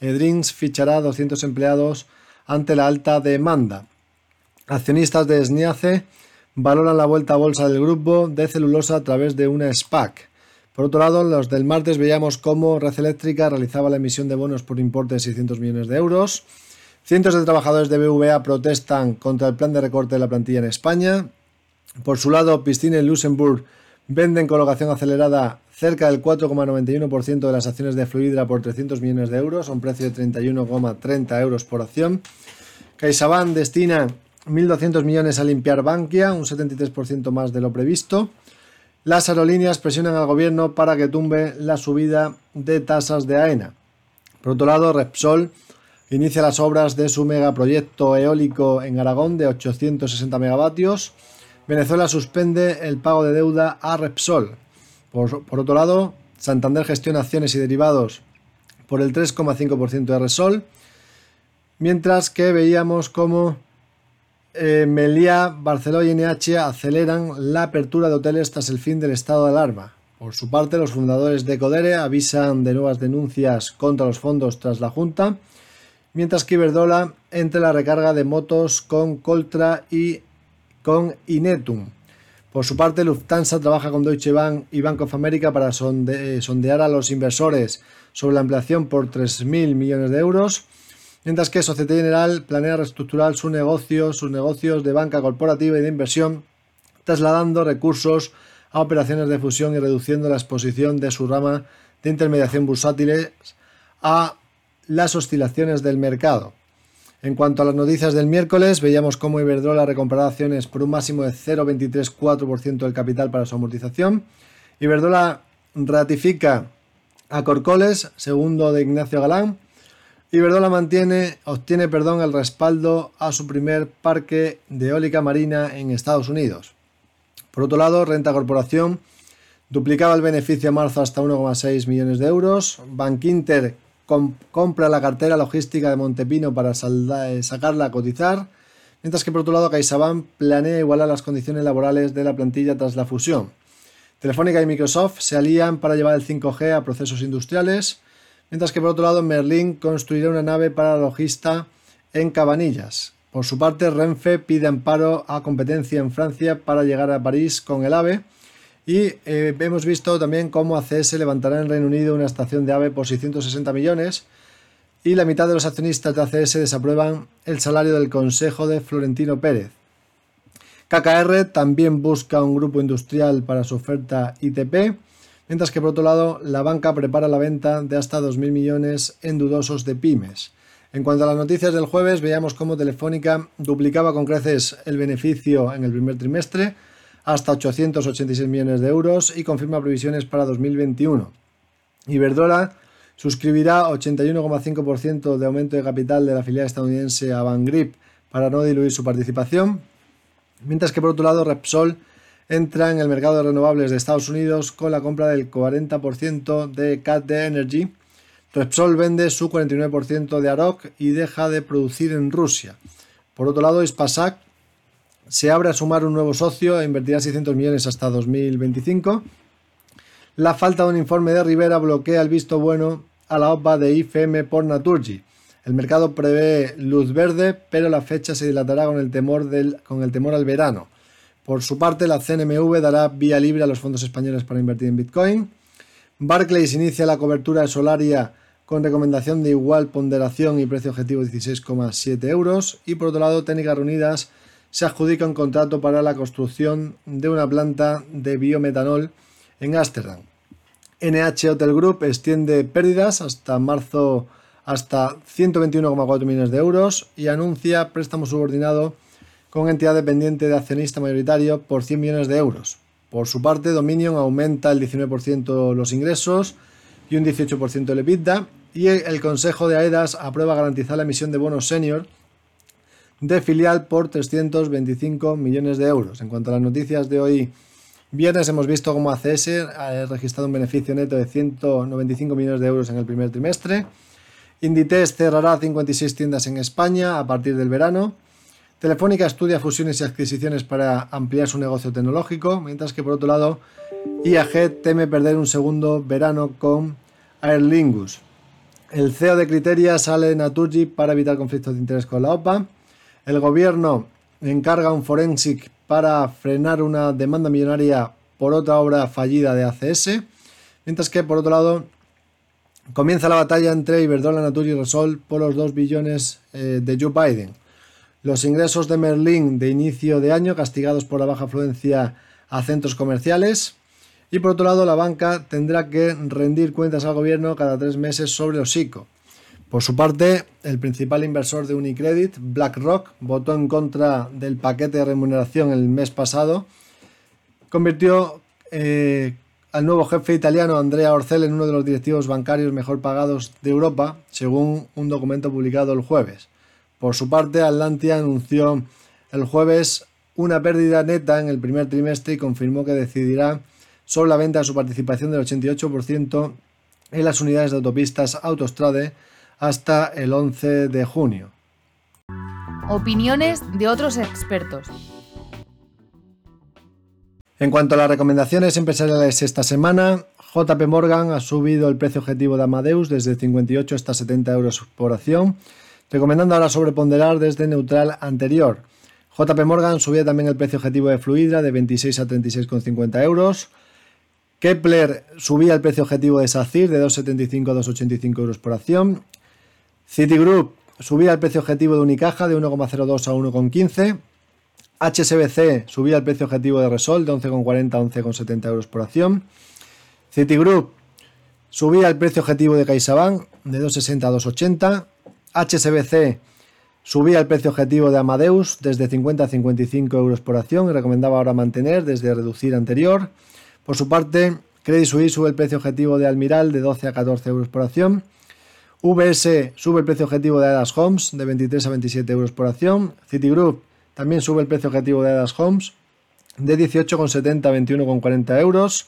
Edrins fichará 200 empleados ante la alta demanda. Accionistas de SNIACE valoran la vuelta a bolsa del grupo de celulosa a través de una SPAC. Por otro lado, los del martes veíamos cómo Red Eléctrica realizaba la emisión de bonos por importe de 600 millones de euros. Cientos de trabajadores de BVA protestan contra el plan de recorte de la plantilla en España. Por su lado, Piscine y Luxemburg venden colocación acelerada cerca del 4,91% de las acciones de Fluidra por 300 millones de euros, a un precio de 31,30 euros por acción. CaixaBank destina 1.200 millones a limpiar Bankia, un 73% más de lo previsto. Las aerolíneas presionan al gobierno para que tumbe la subida de tasas de AENA. Por otro lado, Repsol inicia las obras de su megaproyecto eólico en Aragón de 860 megavatios. Venezuela suspende el pago de deuda a Repsol. Por, por otro lado, Santander gestiona acciones y derivados por el 3,5% de Repsol. Mientras que veíamos como eh, Meliá, Barcelona y NH aceleran la apertura de hoteles tras el fin del estado de alarma. Por su parte, los fundadores de Codere avisan de nuevas denuncias contra los fondos tras la Junta, mientras que Iberdrola entre la recarga de motos con Coltra y con Inetum. Por su parte, Lufthansa trabaja con Deutsche Bank y Bank of America para sondear a los inversores sobre la ampliación por 3.000 millones de euros mientras que Societe General planea reestructurar su negocio, sus negocios de banca corporativa y de inversión, trasladando recursos a operaciones de fusión y reduciendo la exposición de su rama de intermediación bursátiles a las oscilaciones del mercado. En cuanto a las noticias del miércoles, veíamos cómo Iberdrola recomprará acciones por un máximo de 0,234% del capital para su amortización. Iberdrola ratifica Acorcoles, segundo de Ignacio Galán. Iberdrola mantiene, obtiene perdón, el respaldo a su primer parque de eólica marina en Estados Unidos. Por otro lado, Renta Corporación duplicaba el beneficio a marzo hasta 1,6 millones de euros. Bankinter compra la cartera logística de Montepino para eh, sacarla a cotizar. Mientras que por otro lado, CaixaBank planea igualar las condiciones laborales de la plantilla tras la fusión. Telefónica y Microsoft se alían para llevar el 5G a procesos industriales, mientras que por otro lado Merlin construirá una nave para logista en Cabanillas. Por su parte, Renfe pide amparo a competencia en Francia para llegar a París con el AVE. Y eh, hemos visto también cómo ACS levantará en Reino Unido una estación de AVE por 660 millones y la mitad de los accionistas de ACS desaprueban el salario del Consejo de Florentino Pérez. KKR también busca un grupo industrial para su oferta ITP, mientras que por otro lado la banca prepara la venta de hasta 2.000 millones en dudosos de pymes. En cuanto a las noticias del jueves, veíamos cómo Telefónica duplicaba con creces el beneficio en el primer trimestre hasta 886 millones de euros y confirma previsiones para 2021. Iberdrola suscribirá 81,5% de aumento de capital de la filial estadounidense Avangrid para no diluir su participación Mientras que por otro lado Repsol entra en el mercado de renovables de Estados Unidos con la compra del 40% de CAT Energy. Repsol vende su 49% de Arok y deja de producir en Rusia. Por otro lado, Ispasac se abre a sumar un nuevo socio e invertirá 600 millones hasta 2025. La falta de un informe de Rivera bloquea el visto bueno a la OPA de IFM por Naturgy. El mercado prevé luz verde, pero la fecha se dilatará con el temor al verano. Por su parte, la CNMV dará vía libre a los fondos españoles para invertir en Bitcoin. Barclays inicia la cobertura de Solaria con recomendación de igual ponderación y precio objetivo 16,7 euros. Y por otro lado, Técnicas Reunidas se adjudica un contrato para la construcción de una planta de biometanol en Ámsterdam. NH Hotel Group extiende pérdidas hasta marzo hasta 121,4 millones de euros y anuncia préstamo subordinado con entidad dependiente de accionista mayoritario por 100 millones de euros. Por su parte, Dominion aumenta el 19% los ingresos y un 18% el EBITDA y el Consejo de AEDAS aprueba garantizar la emisión de bonos senior de filial por 325 millones de euros. En cuanto a las noticias de hoy viernes, hemos visto cómo ACS ha registrado un beneficio neto de 195 millones de euros en el primer trimestre Inditex cerrará 56 tiendas en España a partir del verano. Telefónica estudia fusiones y adquisiciones para ampliar su negocio tecnológico, mientras que por otro lado IAG teme perder un segundo verano con Aer Lingus. El CEO de Criteria sale de Naturgy para evitar conflictos de interés con la OPA. El gobierno encarga un forensic para frenar una demanda millonaria por otra obra fallida de ACS. Mientras que por otro lado Comienza la batalla entre Iberdrola, Natur y Resol por los 2 billones eh, de Joe Biden. Los ingresos de Merlin de inicio de año castigados por la baja afluencia a centros comerciales. Y por otro lado, la banca tendrá que rendir cuentas al gobierno cada tres meses sobre los ICO. Por su parte, el principal inversor de Unicredit, BlackRock, votó en contra del paquete de remuneración el mes pasado. Convirtió eh, al nuevo jefe italiano Andrea Orcel en uno de los directivos bancarios mejor pagados de Europa, según un documento publicado el jueves. Por su parte, Atlantia anunció el jueves una pérdida neta en el primer trimestre y confirmó que decidirá sobre la venta de su participación del 88% en las unidades de autopistas Autostrade hasta el 11 de junio. Opiniones de otros expertos. En cuanto a las recomendaciones empresariales esta semana, JP Morgan ha subido el precio objetivo de Amadeus desde 58 hasta 70 euros por acción, recomendando ahora sobreponderar desde neutral anterior. JP Morgan subía también el precio objetivo de Fluidra de 26 a 36,50 euros. Kepler subía el precio objetivo de SACIR de 2,75 a 2,85 euros por acción. Citigroup subía el precio objetivo de Unicaja de 1,02 a 1,15. HSBC subía el precio objetivo de Resol de 11,40 a 11,70 euros por acción. Citigroup subía el precio objetivo de CaixaBank de 2,60 a 2,80. HSBC subía el precio objetivo de Amadeus desde 50 a 55 euros por acción y recomendaba ahora mantener desde reducir anterior. Por su parte, Credit Suisse sube el precio objetivo de Almiral de 12 a 14 euros por acción. VS sube el precio objetivo de Adas Homes de 23 a 27 euros por acción. Citigroup también sube el precio objetivo de Adas Homes de 18,70 a 21,40 euros.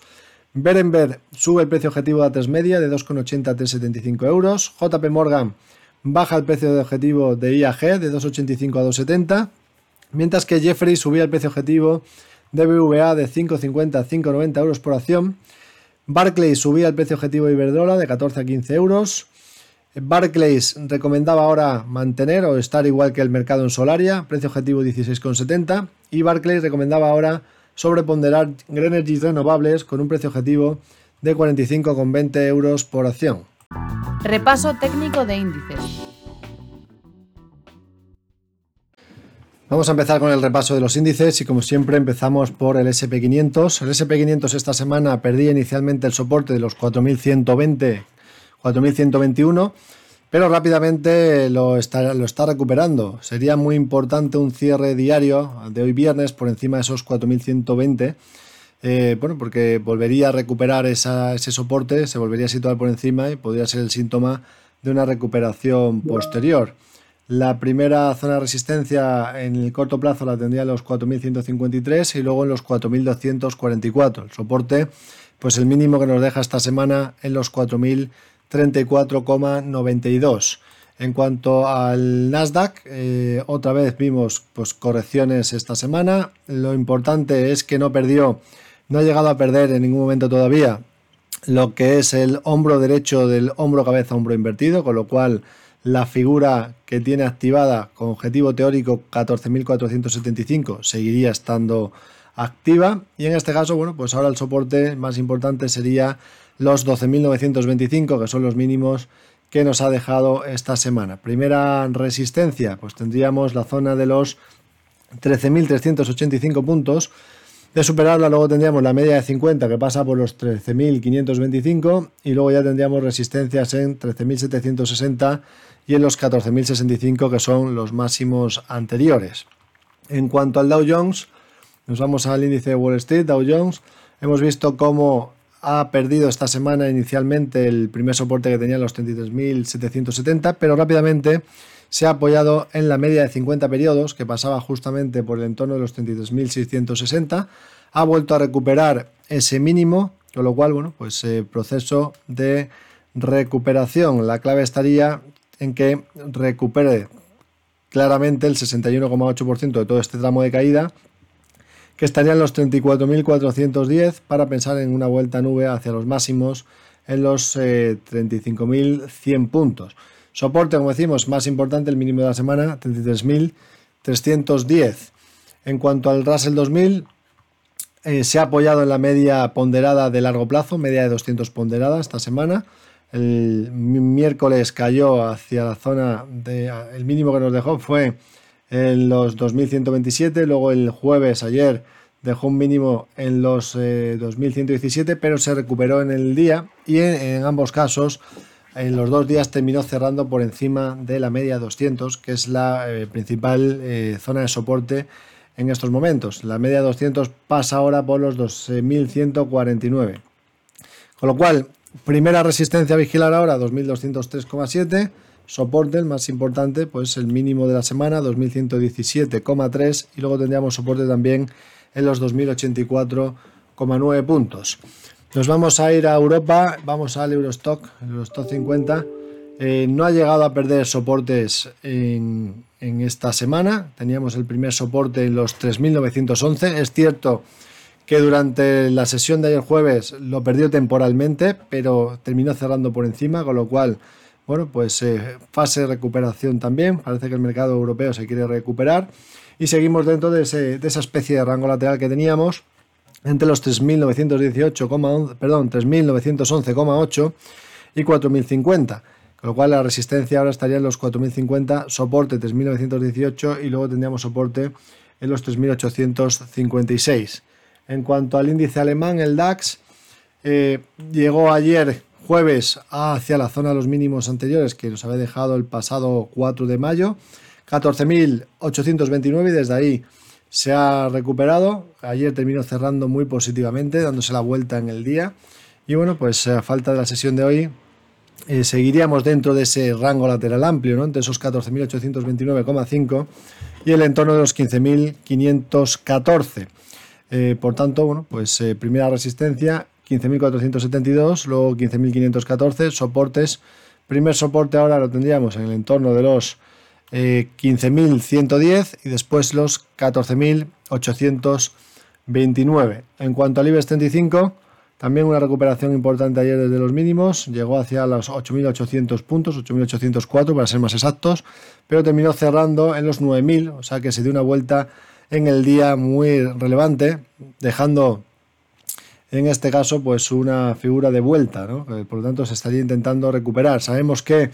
Berenberg sube el precio objetivo de A3 media de 2,80 a 3,75 euros. JP Morgan baja el precio de objetivo de IAG de 2,85 a 2,70. Mientras que Jeffrey subía el precio objetivo de BVA de 5,50 a 5,90 euros por acción. Barclays subía el precio objetivo de Iberdrola de 14 a 15 euros. Barclays recomendaba ahora mantener o estar igual que el mercado en Solaria, precio objetivo 16,70. Y Barclays recomendaba ahora sobreponderar Grenergy renovables con un precio objetivo de 45,20 euros por acción. Repaso técnico de índices. Vamos a empezar con el repaso de los índices y como siempre empezamos por el SP500. El SP500 esta semana perdía inicialmente el soporte de los 4120, 4121 pero rápidamente lo está, lo está recuperando. Sería muy importante un cierre diario de hoy viernes por encima de esos 4.120. Eh, bueno, porque volvería a recuperar ese soporte, se volvería a situar por encima y podría ser el síntoma de una recuperación posterior. La primera zona de resistencia en el corto plazo la tendría en los 4.153 y luego en los 4.244. El soporte, pues el mínimo que nos deja esta semana en los 4.000 34,92. En cuanto al Nasdaq, eh, otra vez vimos pues, correcciones esta semana. Lo importante es que no perdió, no ha llegado a perder en ningún momento todavía lo que es el hombro derecho del hombro cabeza hombro invertido, con lo cual la figura que tiene activada con objetivo teórico 14.475 seguiría estando activa y en este caso, bueno, pues ahora el soporte más importante sería los 12.925, que son los mínimos que nos ha dejado esta semana. Primera resistencia, pues tendríamos la zona de los 13.385 puntos. De superarla luego tendríamos la media de 50 que pasa por los 13.525 y luego ya tendríamos resistencias en 13.760 y en los 14.065 que son los máximos anteriores. En cuanto al Dow Jones, nos vamos al índice de Wall Street, Dow Jones, hemos visto cómo ha perdido esta semana inicialmente el primer soporte que tenía los 33.770, pero rápidamente se ha apoyado en la media de 50 periodos, que pasaba justamente por el entorno de los 33.660, ha vuelto a recuperar ese mínimo, con lo cual, bueno, pues eh, proceso de recuperación. La clave estaría en que recupere claramente el 61,8% de todo este tramo de caída que estarían los 34.410 para pensar en una vuelta nube hacia los máximos en los 35.100 eh, puntos. Soporte, como decimos, más importante, el mínimo de la semana, 33.310. En cuanto al Russell 2000, eh, se ha apoyado en la media ponderada de largo plazo, media de 200 ponderada esta semana. El miércoles cayó hacia la zona de. El mínimo que nos dejó fue en los 2127, luego el jueves ayer dejó un mínimo en los 2117, eh, pero se recuperó en el día y en, ambos casos en los dos días terminó cerrando por encima de la media 200, que es la eh, principal eh, zona de soporte en estos momentos. La media 200 pasa ahora por los 2149. Con lo cual, primera resistencia a vigilar ahora, 2203,7 soporte, el más importante, pues el mínimo de la semana, 2117,3 y luego tendríamos soporte también en los 2084,9 puntos. Nos vamos a ir a Europa, vamos al Eurostock, Eurostock 50. Eh, no ha llegado a perder soportes en, esta semana. Teníamos el primer soporte en los 3.911. Es cierto que durante la sesión de ayer jueves lo perdió temporalmente, pero terminó cerrando por encima, con lo cual bueno, pues eh, fase de recuperación también. Parece que el mercado europeo se quiere recuperar. Y seguimos dentro de, esa especie de rango lateral que teníamos entre los 3.918, perdón, 3.911,8 y 4.050. Con lo cual la resistencia ahora estaría en los 4.050, soporte 3.918 y luego tendríamos soporte en los 3.856. En cuanto al índice alemán, el DAX eh, llegó ayer jueves hacia la zona de los mínimos anteriores que nos había dejado el pasado 4 de mayo, 14.829 y desde ahí se ha recuperado. Ayer terminó cerrando muy positivamente, dándose la vuelta en el día. Y bueno, pues a falta de la sesión de hoy, eh, seguiríamos dentro de ese rango lateral amplio, ¿no? entre esos 14.829,5 y el entorno de los 15.514. Eh, por tanto, bueno, pues eh, primera resistencia 15.472, luego 15.514, soportes. Primer soporte ahora lo tendríamos en el entorno de los 15.110 y después los 14.829. En cuanto al IBEX 35, también una recuperación importante ayer desde los mínimos, llegó hacia los 8.800 puntos, 8.804 para ser más exactos, pero terminó cerrando en los 9.000, o sea que se dio una vuelta en el día muy relevante, dejando en este caso pues una figura de vuelta, ¿no? por lo tanto se estaría intentando recuperar. Sabemos que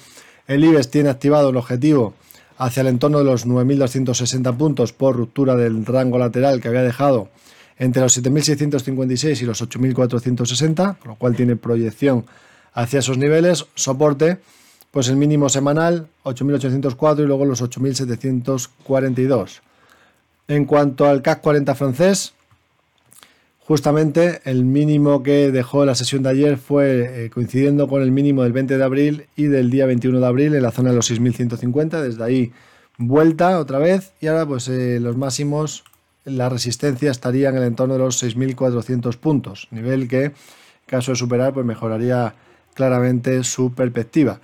el IBEX tiene activado el objetivo hacia el entorno de los 9.260 puntos por ruptura del rango lateral que había dejado entre los 7.656 y los 8.460, con lo cual tiene proyección hacia esos niveles, soporte, pues el mínimo semanal 8.804 y luego los 8.742. En cuanto al CAC 40 francés, justamente el mínimo que dejó la sesión de ayer fue eh, coincidiendo con el mínimo del 20 de abril y del día 21 de abril en la zona de los 6.150, desde ahí vuelta otra vez y ahora pues eh, los máximos la resistencia estaría en el entorno de los 6.400 puntos, nivel que, en caso de superar, pues mejoraría claramente su perspectiva.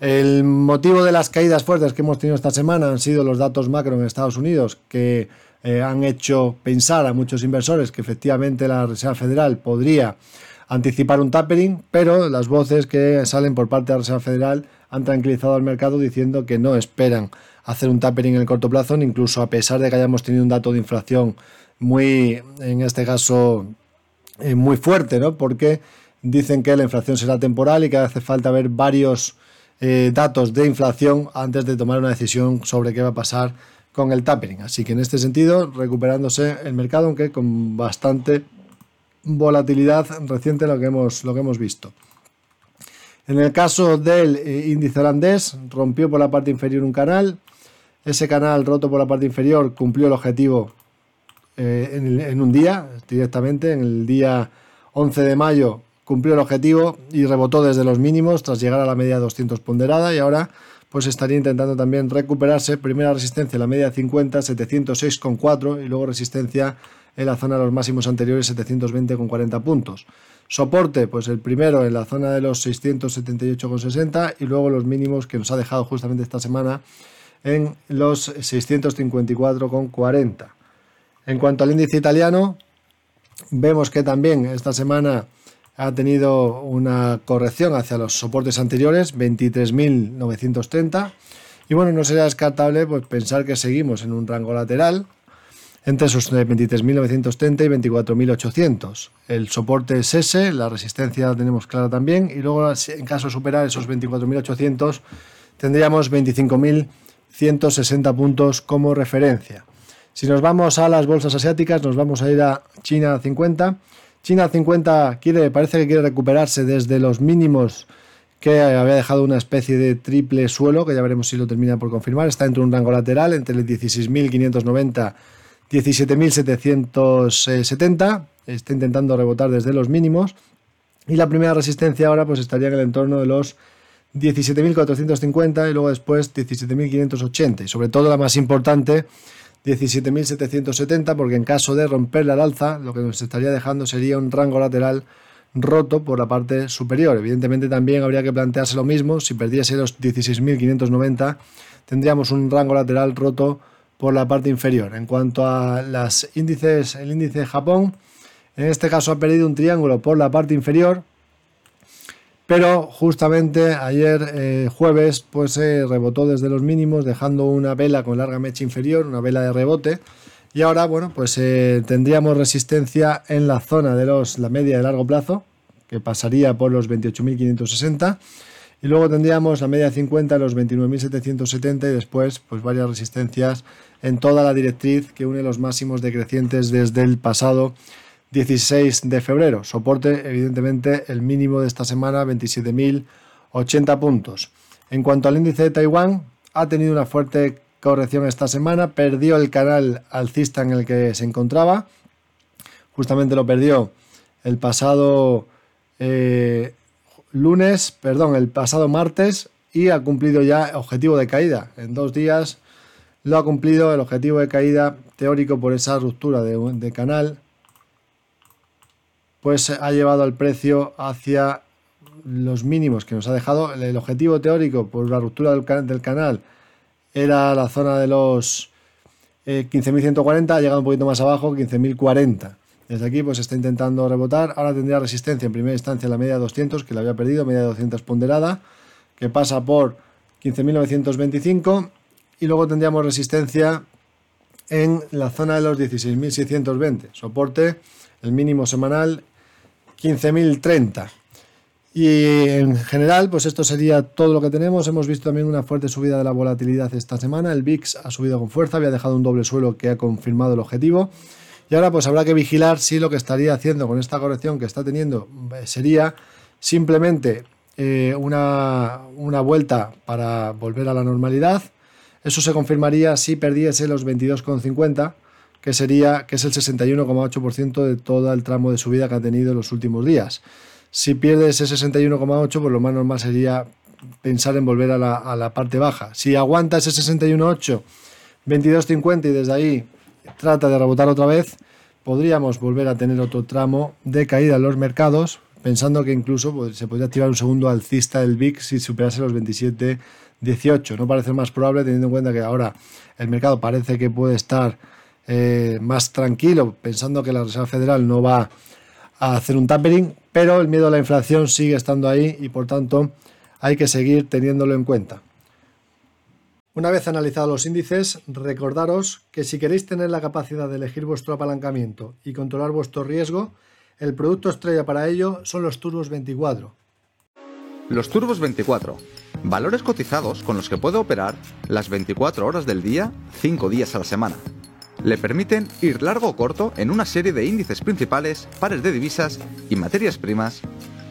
El motivo de las caídas fuertes que hemos tenido esta semana han sido los datos macro en Estados Unidos, que eh, han hecho pensar a muchos inversores que efectivamente la Reserva Federal podría anticipar un tapering, pero las voces que salen por parte de la Reserva Federal han tranquilizado al mercado diciendo que no esperan hacer un tapering en el corto plazo, incluso a pesar de que hayamos tenido un dato de inflación muy, en este caso, eh, muy fuerte, ¿no? Porque dicen que la inflación será temporal y que hace falta ver varios eh, datos de inflación antes de tomar una decisión sobre qué va a pasar con el tapering. Así que en este sentido, recuperándose el mercado, aunque con bastante volatilidad reciente lo que hemos, lo que hemos visto. En el caso del eh, índice holandés, rompió por la parte inferior un canal, ese canal roto por la parte inferior cumplió el objetivo eh, en, un día, directamente, en el día 11 de mayo cumplió el objetivo y rebotó desde los mínimos tras llegar a la media 200 ponderada y ahora pues estaría intentando también recuperarse. Primera resistencia en la media 50, 706,4 y luego resistencia en la zona de los máximos anteriores, 720,40 puntos. Soporte, pues el primero en la zona de los 678,60 y luego los mínimos que nos ha dejado justamente esta semana en los 654,40. En cuanto al índice italiano, vemos que también esta semana ha tenido una corrección hacia los soportes anteriores, 23.930. Y bueno, no sería descartable pues, pensar que seguimos en un rango lateral entre esos 23.930 y 24.800. El soporte es ese, la resistencia la tenemos clara también, y luego en caso de superar esos 24.800 tendríamos 25.000 160 puntos como referencia. Si nos vamos a las bolsas asiáticas, nos vamos a ir a China 50. China 50 quiere, parece que quiere recuperarse desde los mínimos que había dejado una especie de triple suelo, que ya veremos si lo termina por confirmar. Está entre un rango lateral entre el 16.590 y 17.770. Está intentando rebotar desde los mínimos. Y la primera resistencia ahora pues estaría en el entorno de los 17.450 y luego después 17.580 y sobre todo la más importante 17.770 porque en caso de romperla al alza lo que nos estaría dejando sería un rango lateral roto por la parte superior. Evidentemente también habría que plantearse lo mismo, si perdiese los 16.590 tendríamos un rango lateral roto por la parte inferior. En cuanto a los índices, el índice de Japón en este caso ha perdido un triángulo por la parte inferior, pero justamente ayer eh, jueves pues se rebotó desde los mínimos dejando una vela con larga mecha inferior, una vela de rebote. Y ahora, bueno, pues eh, tendríamos resistencia en la zona de los, la media de largo plazo, que pasaría por los 28.560. Y luego tendríamos la media 50 los 29.770 y después pues varias resistencias en toda la directriz que une los máximos decrecientes desde el pasado 16 de febrero. Soporte, evidentemente, el mínimo de esta semana, 27.080 puntos. En cuanto al índice de Taiwán, ha tenido una fuerte corrección esta semana, perdió el canal alcista en el que se encontraba, justamente lo perdió el pasado eh, lunes, perdón, el pasado martes y ha cumplido ya objetivo de caída. En dos días lo ha cumplido el objetivo de caída teórico por esa ruptura de, de canal. Pues ha llevado el precio hacia los mínimos que nos ha dejado. El objetivo teórico por la ruptura del, canal era la zona de los 15.140, eh, ha llegado un poquito más abajo, 15.040. Desde aquí pues está intentando rebotar. Ahora tendría resistencia en primera instancia la media de 200, que la había perdido, media de 200 ponderada, que pasa por 15.925. Y luego tendríamos resistencia en la zona de los 16.620. Soporte, el mínimo semanal, 15.030. Y en general, pues esto sería todo lo que tenemos. Hemos visto también una fuerte subida de la volatilidad esta semana. El VIX ha subido con fuerza, había dejado un doble suelo que ha confirmado el objetivo. Y ahora pues habrá que vigilar si lo que estaría haciendo con esta corrección que está teniendo eh, sería simplemente eh, una, una vuelta para volver a la normalidad. Eso se confirmaría si perdiese los 22,50 que sería que es el 61,8% de todo el tramo de subida que ha tenido en los últimos días. Si pierde ese 61,8, pues lo más normal sería pensar en volver a la, parte baja. Si aguanta ese 61,8, 22,50 y desde ahí trata de rebotar otra vez, podríamos volver a tener otro tramo de caída en los mercados, pensando que incluso pues, se podría activar un segundo alcista del VIX si superase los 27,18. No parece más probable teniendo en cuenta que ahora el mercado parece que puede estar eh, más tranquilo, pensando que la Reserva Federal no va a hacer un tapering, pero el miedo a la inflación sigue estando ahí y por tanto hay que seguir teniéndolo en cuenta. Una vez analizados los índices, recordaros que si queréis tener la capacidad de elegir vuestro apalancamiento y controlar vuestro riesgo, el producto estrella para ello son los Turbos 24. Los Turbos 24, valores cotizados con los que puede operar las 24 horas del día, 5 días a la semana le permiten ir largo o corto en una serie de índices principales, pares de divisas y materias primas,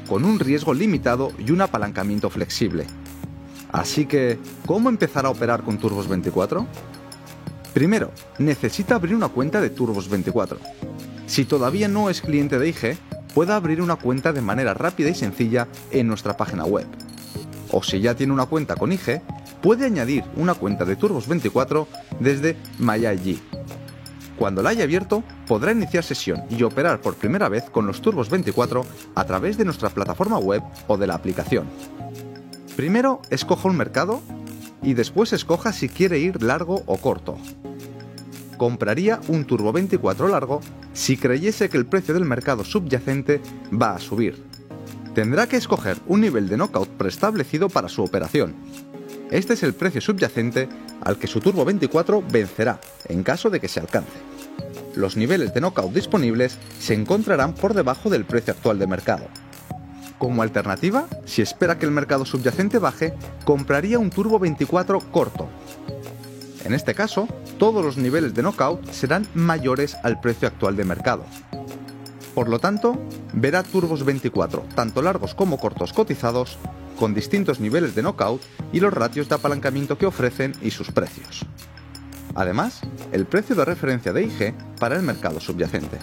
con un riesgo limitado y un apalancamiento flexible. Así que, ¿cómo empezar a operar con Turbos 24? Primero, necesita abrir una cuenta de Turbos 24. Si todavía no es cliente de IG, puede abrir una cuenta de manera rápida y sencilla en nuestra página web. O si ya tiene una cuenta con IG, puede añadir una cuenta de Turbos 24 desde MyIG cuando la haya abierto, podrá iniciar sesión y operar por primera vez con los Turbos 24 a través de nuestra plataforma web o de la aplicación. Primero, escoja un mercado y después escoja si quiere ir largo o corto. Compraría un Turbo 24 largo si creyese que el precio del mercado subyacente va a subir. Tendrá que escoger un nivel de knockout preestablecido para su operación. Este es el precio subyacente al que su Turbo 24 vencerá en caso de que se alcance. Los niveles de knockout disponibles se encontrarán por debajo del precio actual de mercado. Como alternativa, si espera que el mercado subyacente baje, compraría un Turbo 24 corto. En este caso, todos los niveles de knockout serán mayores al precio actual de mercado. Por lo tanto, verá turbos 24, tanto largos como cortos cotizados, con distintos niveles de knockout y los ratios de apalancamiento que ofrecen y sus precios. Además, el precio de referencia de IG para el mercado subyacente.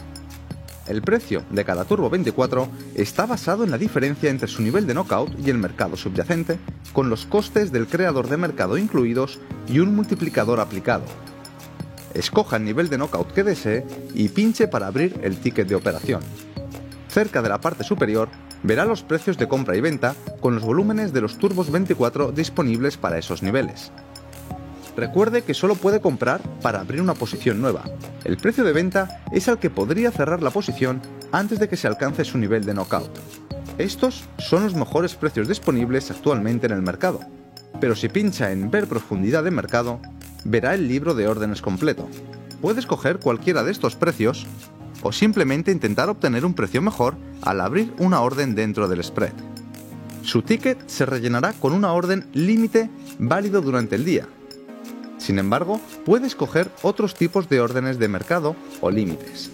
El precio de cada Turbo 24 está basado en la diferencia entre su nivel de knockout y el mercado subyacente, con los costes del creador de mercado incluidos y un multiplicador aplicado. Escoja el nivel de knockout que desee y pinche para abrir el ticket de operación. Cerca de la parte superior verá los precios de compra y venta con los volúmenes de los turbos 24 disponibles para esos niveles. Recuerde que solo puede comprar para abrir una posición nueva. El precio de venta es al que podría cerrar la posición antes de que se alcance su nivel de knockout. Estos son los mejores precios disponibles actualmente en el mercado, pero si pincha en Ver profundidad de mercado, verá el libro de órdenes completo. Puede escoger cualquiera de estos precios o simplemente intentar obtener un precio mejor al abrir una orden dentro del spread. Su ticket se rellenará con una orden límite válido durante el día. Sin embargo, puede escoger otros tipos de órdenes de mercado o límites.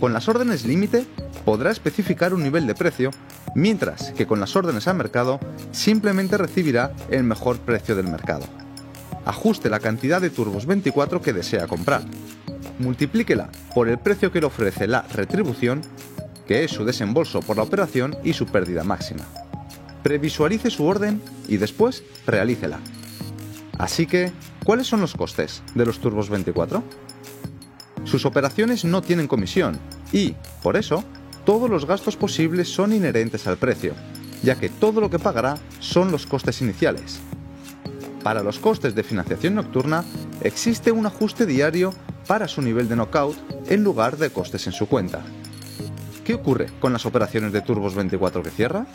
Con las órdenes límite podrá especificar un nivel de precio, mientras que con las órdenes a mercado simplemente recibirá el mejor precio del mercado. Ajuste la cantidad de turbos 24 que desea comprar multiplíquela por el precio que le ofrece la retribución que es su desembolso por la operación y su pérdida máxima. Previsualice su orden y después realícela. Así que, ¿cuáles son los costes de los Turbos 24? Sus operaciones no tienen comisión y, por eso, todos los gastos posibles son inherentes al precio, ya que todo lo que pagará son los costes iniciales. Para los costes de financiación nocturna existe un ajuste diario para su nivel de knockout en lugar de costes en su cuenta. ¿Qué ocurre con las operaciones de Turbos 24 que cierra?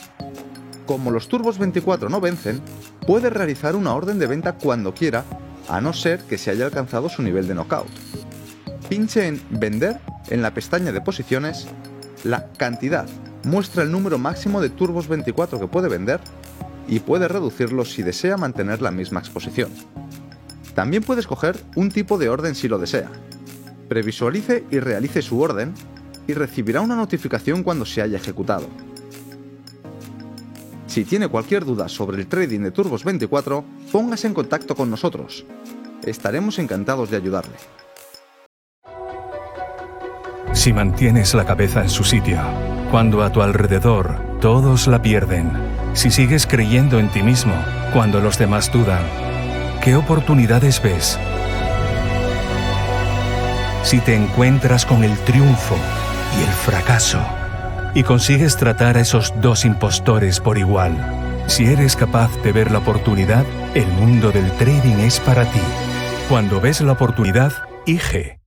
Como los Turbos 24 no vencen, puede realizar una orden de venta cuando quiera, a no ser que se haya alcanzado su nivel de knockout. Pinche en Vender en la pestaña de posiciones, la cantidad muestra el número máximo de Turbos 24 que puede vender y puede reducirlo si desea mantener la misma exposición. También puede escoger un tipo de orden si lo desea. Previsualice y realice su orden y recibirá una notificación cuando se haya ejecutado. Si tiene cualquier duda sobre el trading de Turbos 24, póngase en contacto con nosotros. Estaremos encantados de ayudarle. Si mantienes la cabeza en su sitio, cuando a tu alrededor todos la pierden, si sigues creyendo en ti mismo cuando los demás dudan, ¿qué oportunidades ves? Si te encuentras con el triunfo y el fracaso, y consigues tratar a esos dos impostores por igual, si eres capaz de ver la oportunidad, el mundo del trading es para ti. Cuando ves la oportunidad, IG.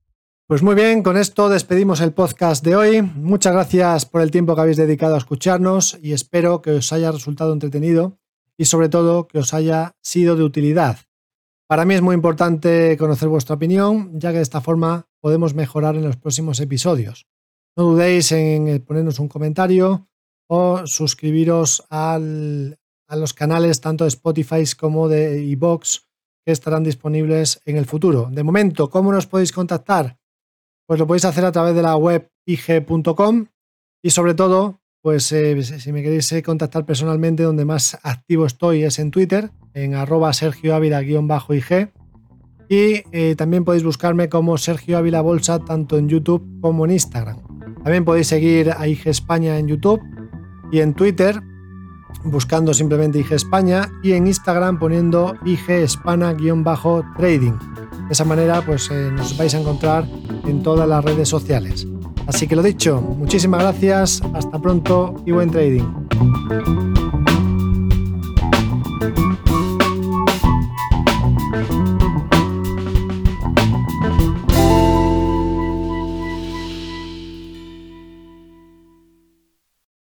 Pues muy bien, con esto despedimos el podcast de hoy. Muchas gracias por el tiempo que habéis dedicado a escucharnos y espero que os haya resultado entretenido y sobre todo que os haya sido de utilidad. Para mí es muy importante conocer vuestra opinión, ya que de esta forma podemos mejorar en los próximos episodios. No dudéis en ponernos un comentario o suscribiros a los canales tanto de Spotify como de iBox que estarán disponibles en el futuro. De momento, ¿cómo nos podéis contactar? pues lo podéis hacer a través de la web ig.com y sobre todo, pues eh, si me queréis eh, contactar personalmente, donde más activo estoy es en Twitter, en arroba Sergio Ávila-ig. Y eh, también podéis buscarme como Sergio Ávila Bolsa tanto en YouTube como en Instagram. También podéis seguir a IG España en YouTube y en Twitter buscando simplemente IG España y en Instagram poniendo IG Hispana-trading. De esa manera pues nos vais a encontrar en todas las redes sociales. Así que lo dicho, muchísimas gracias, hasta pronto y buen trading.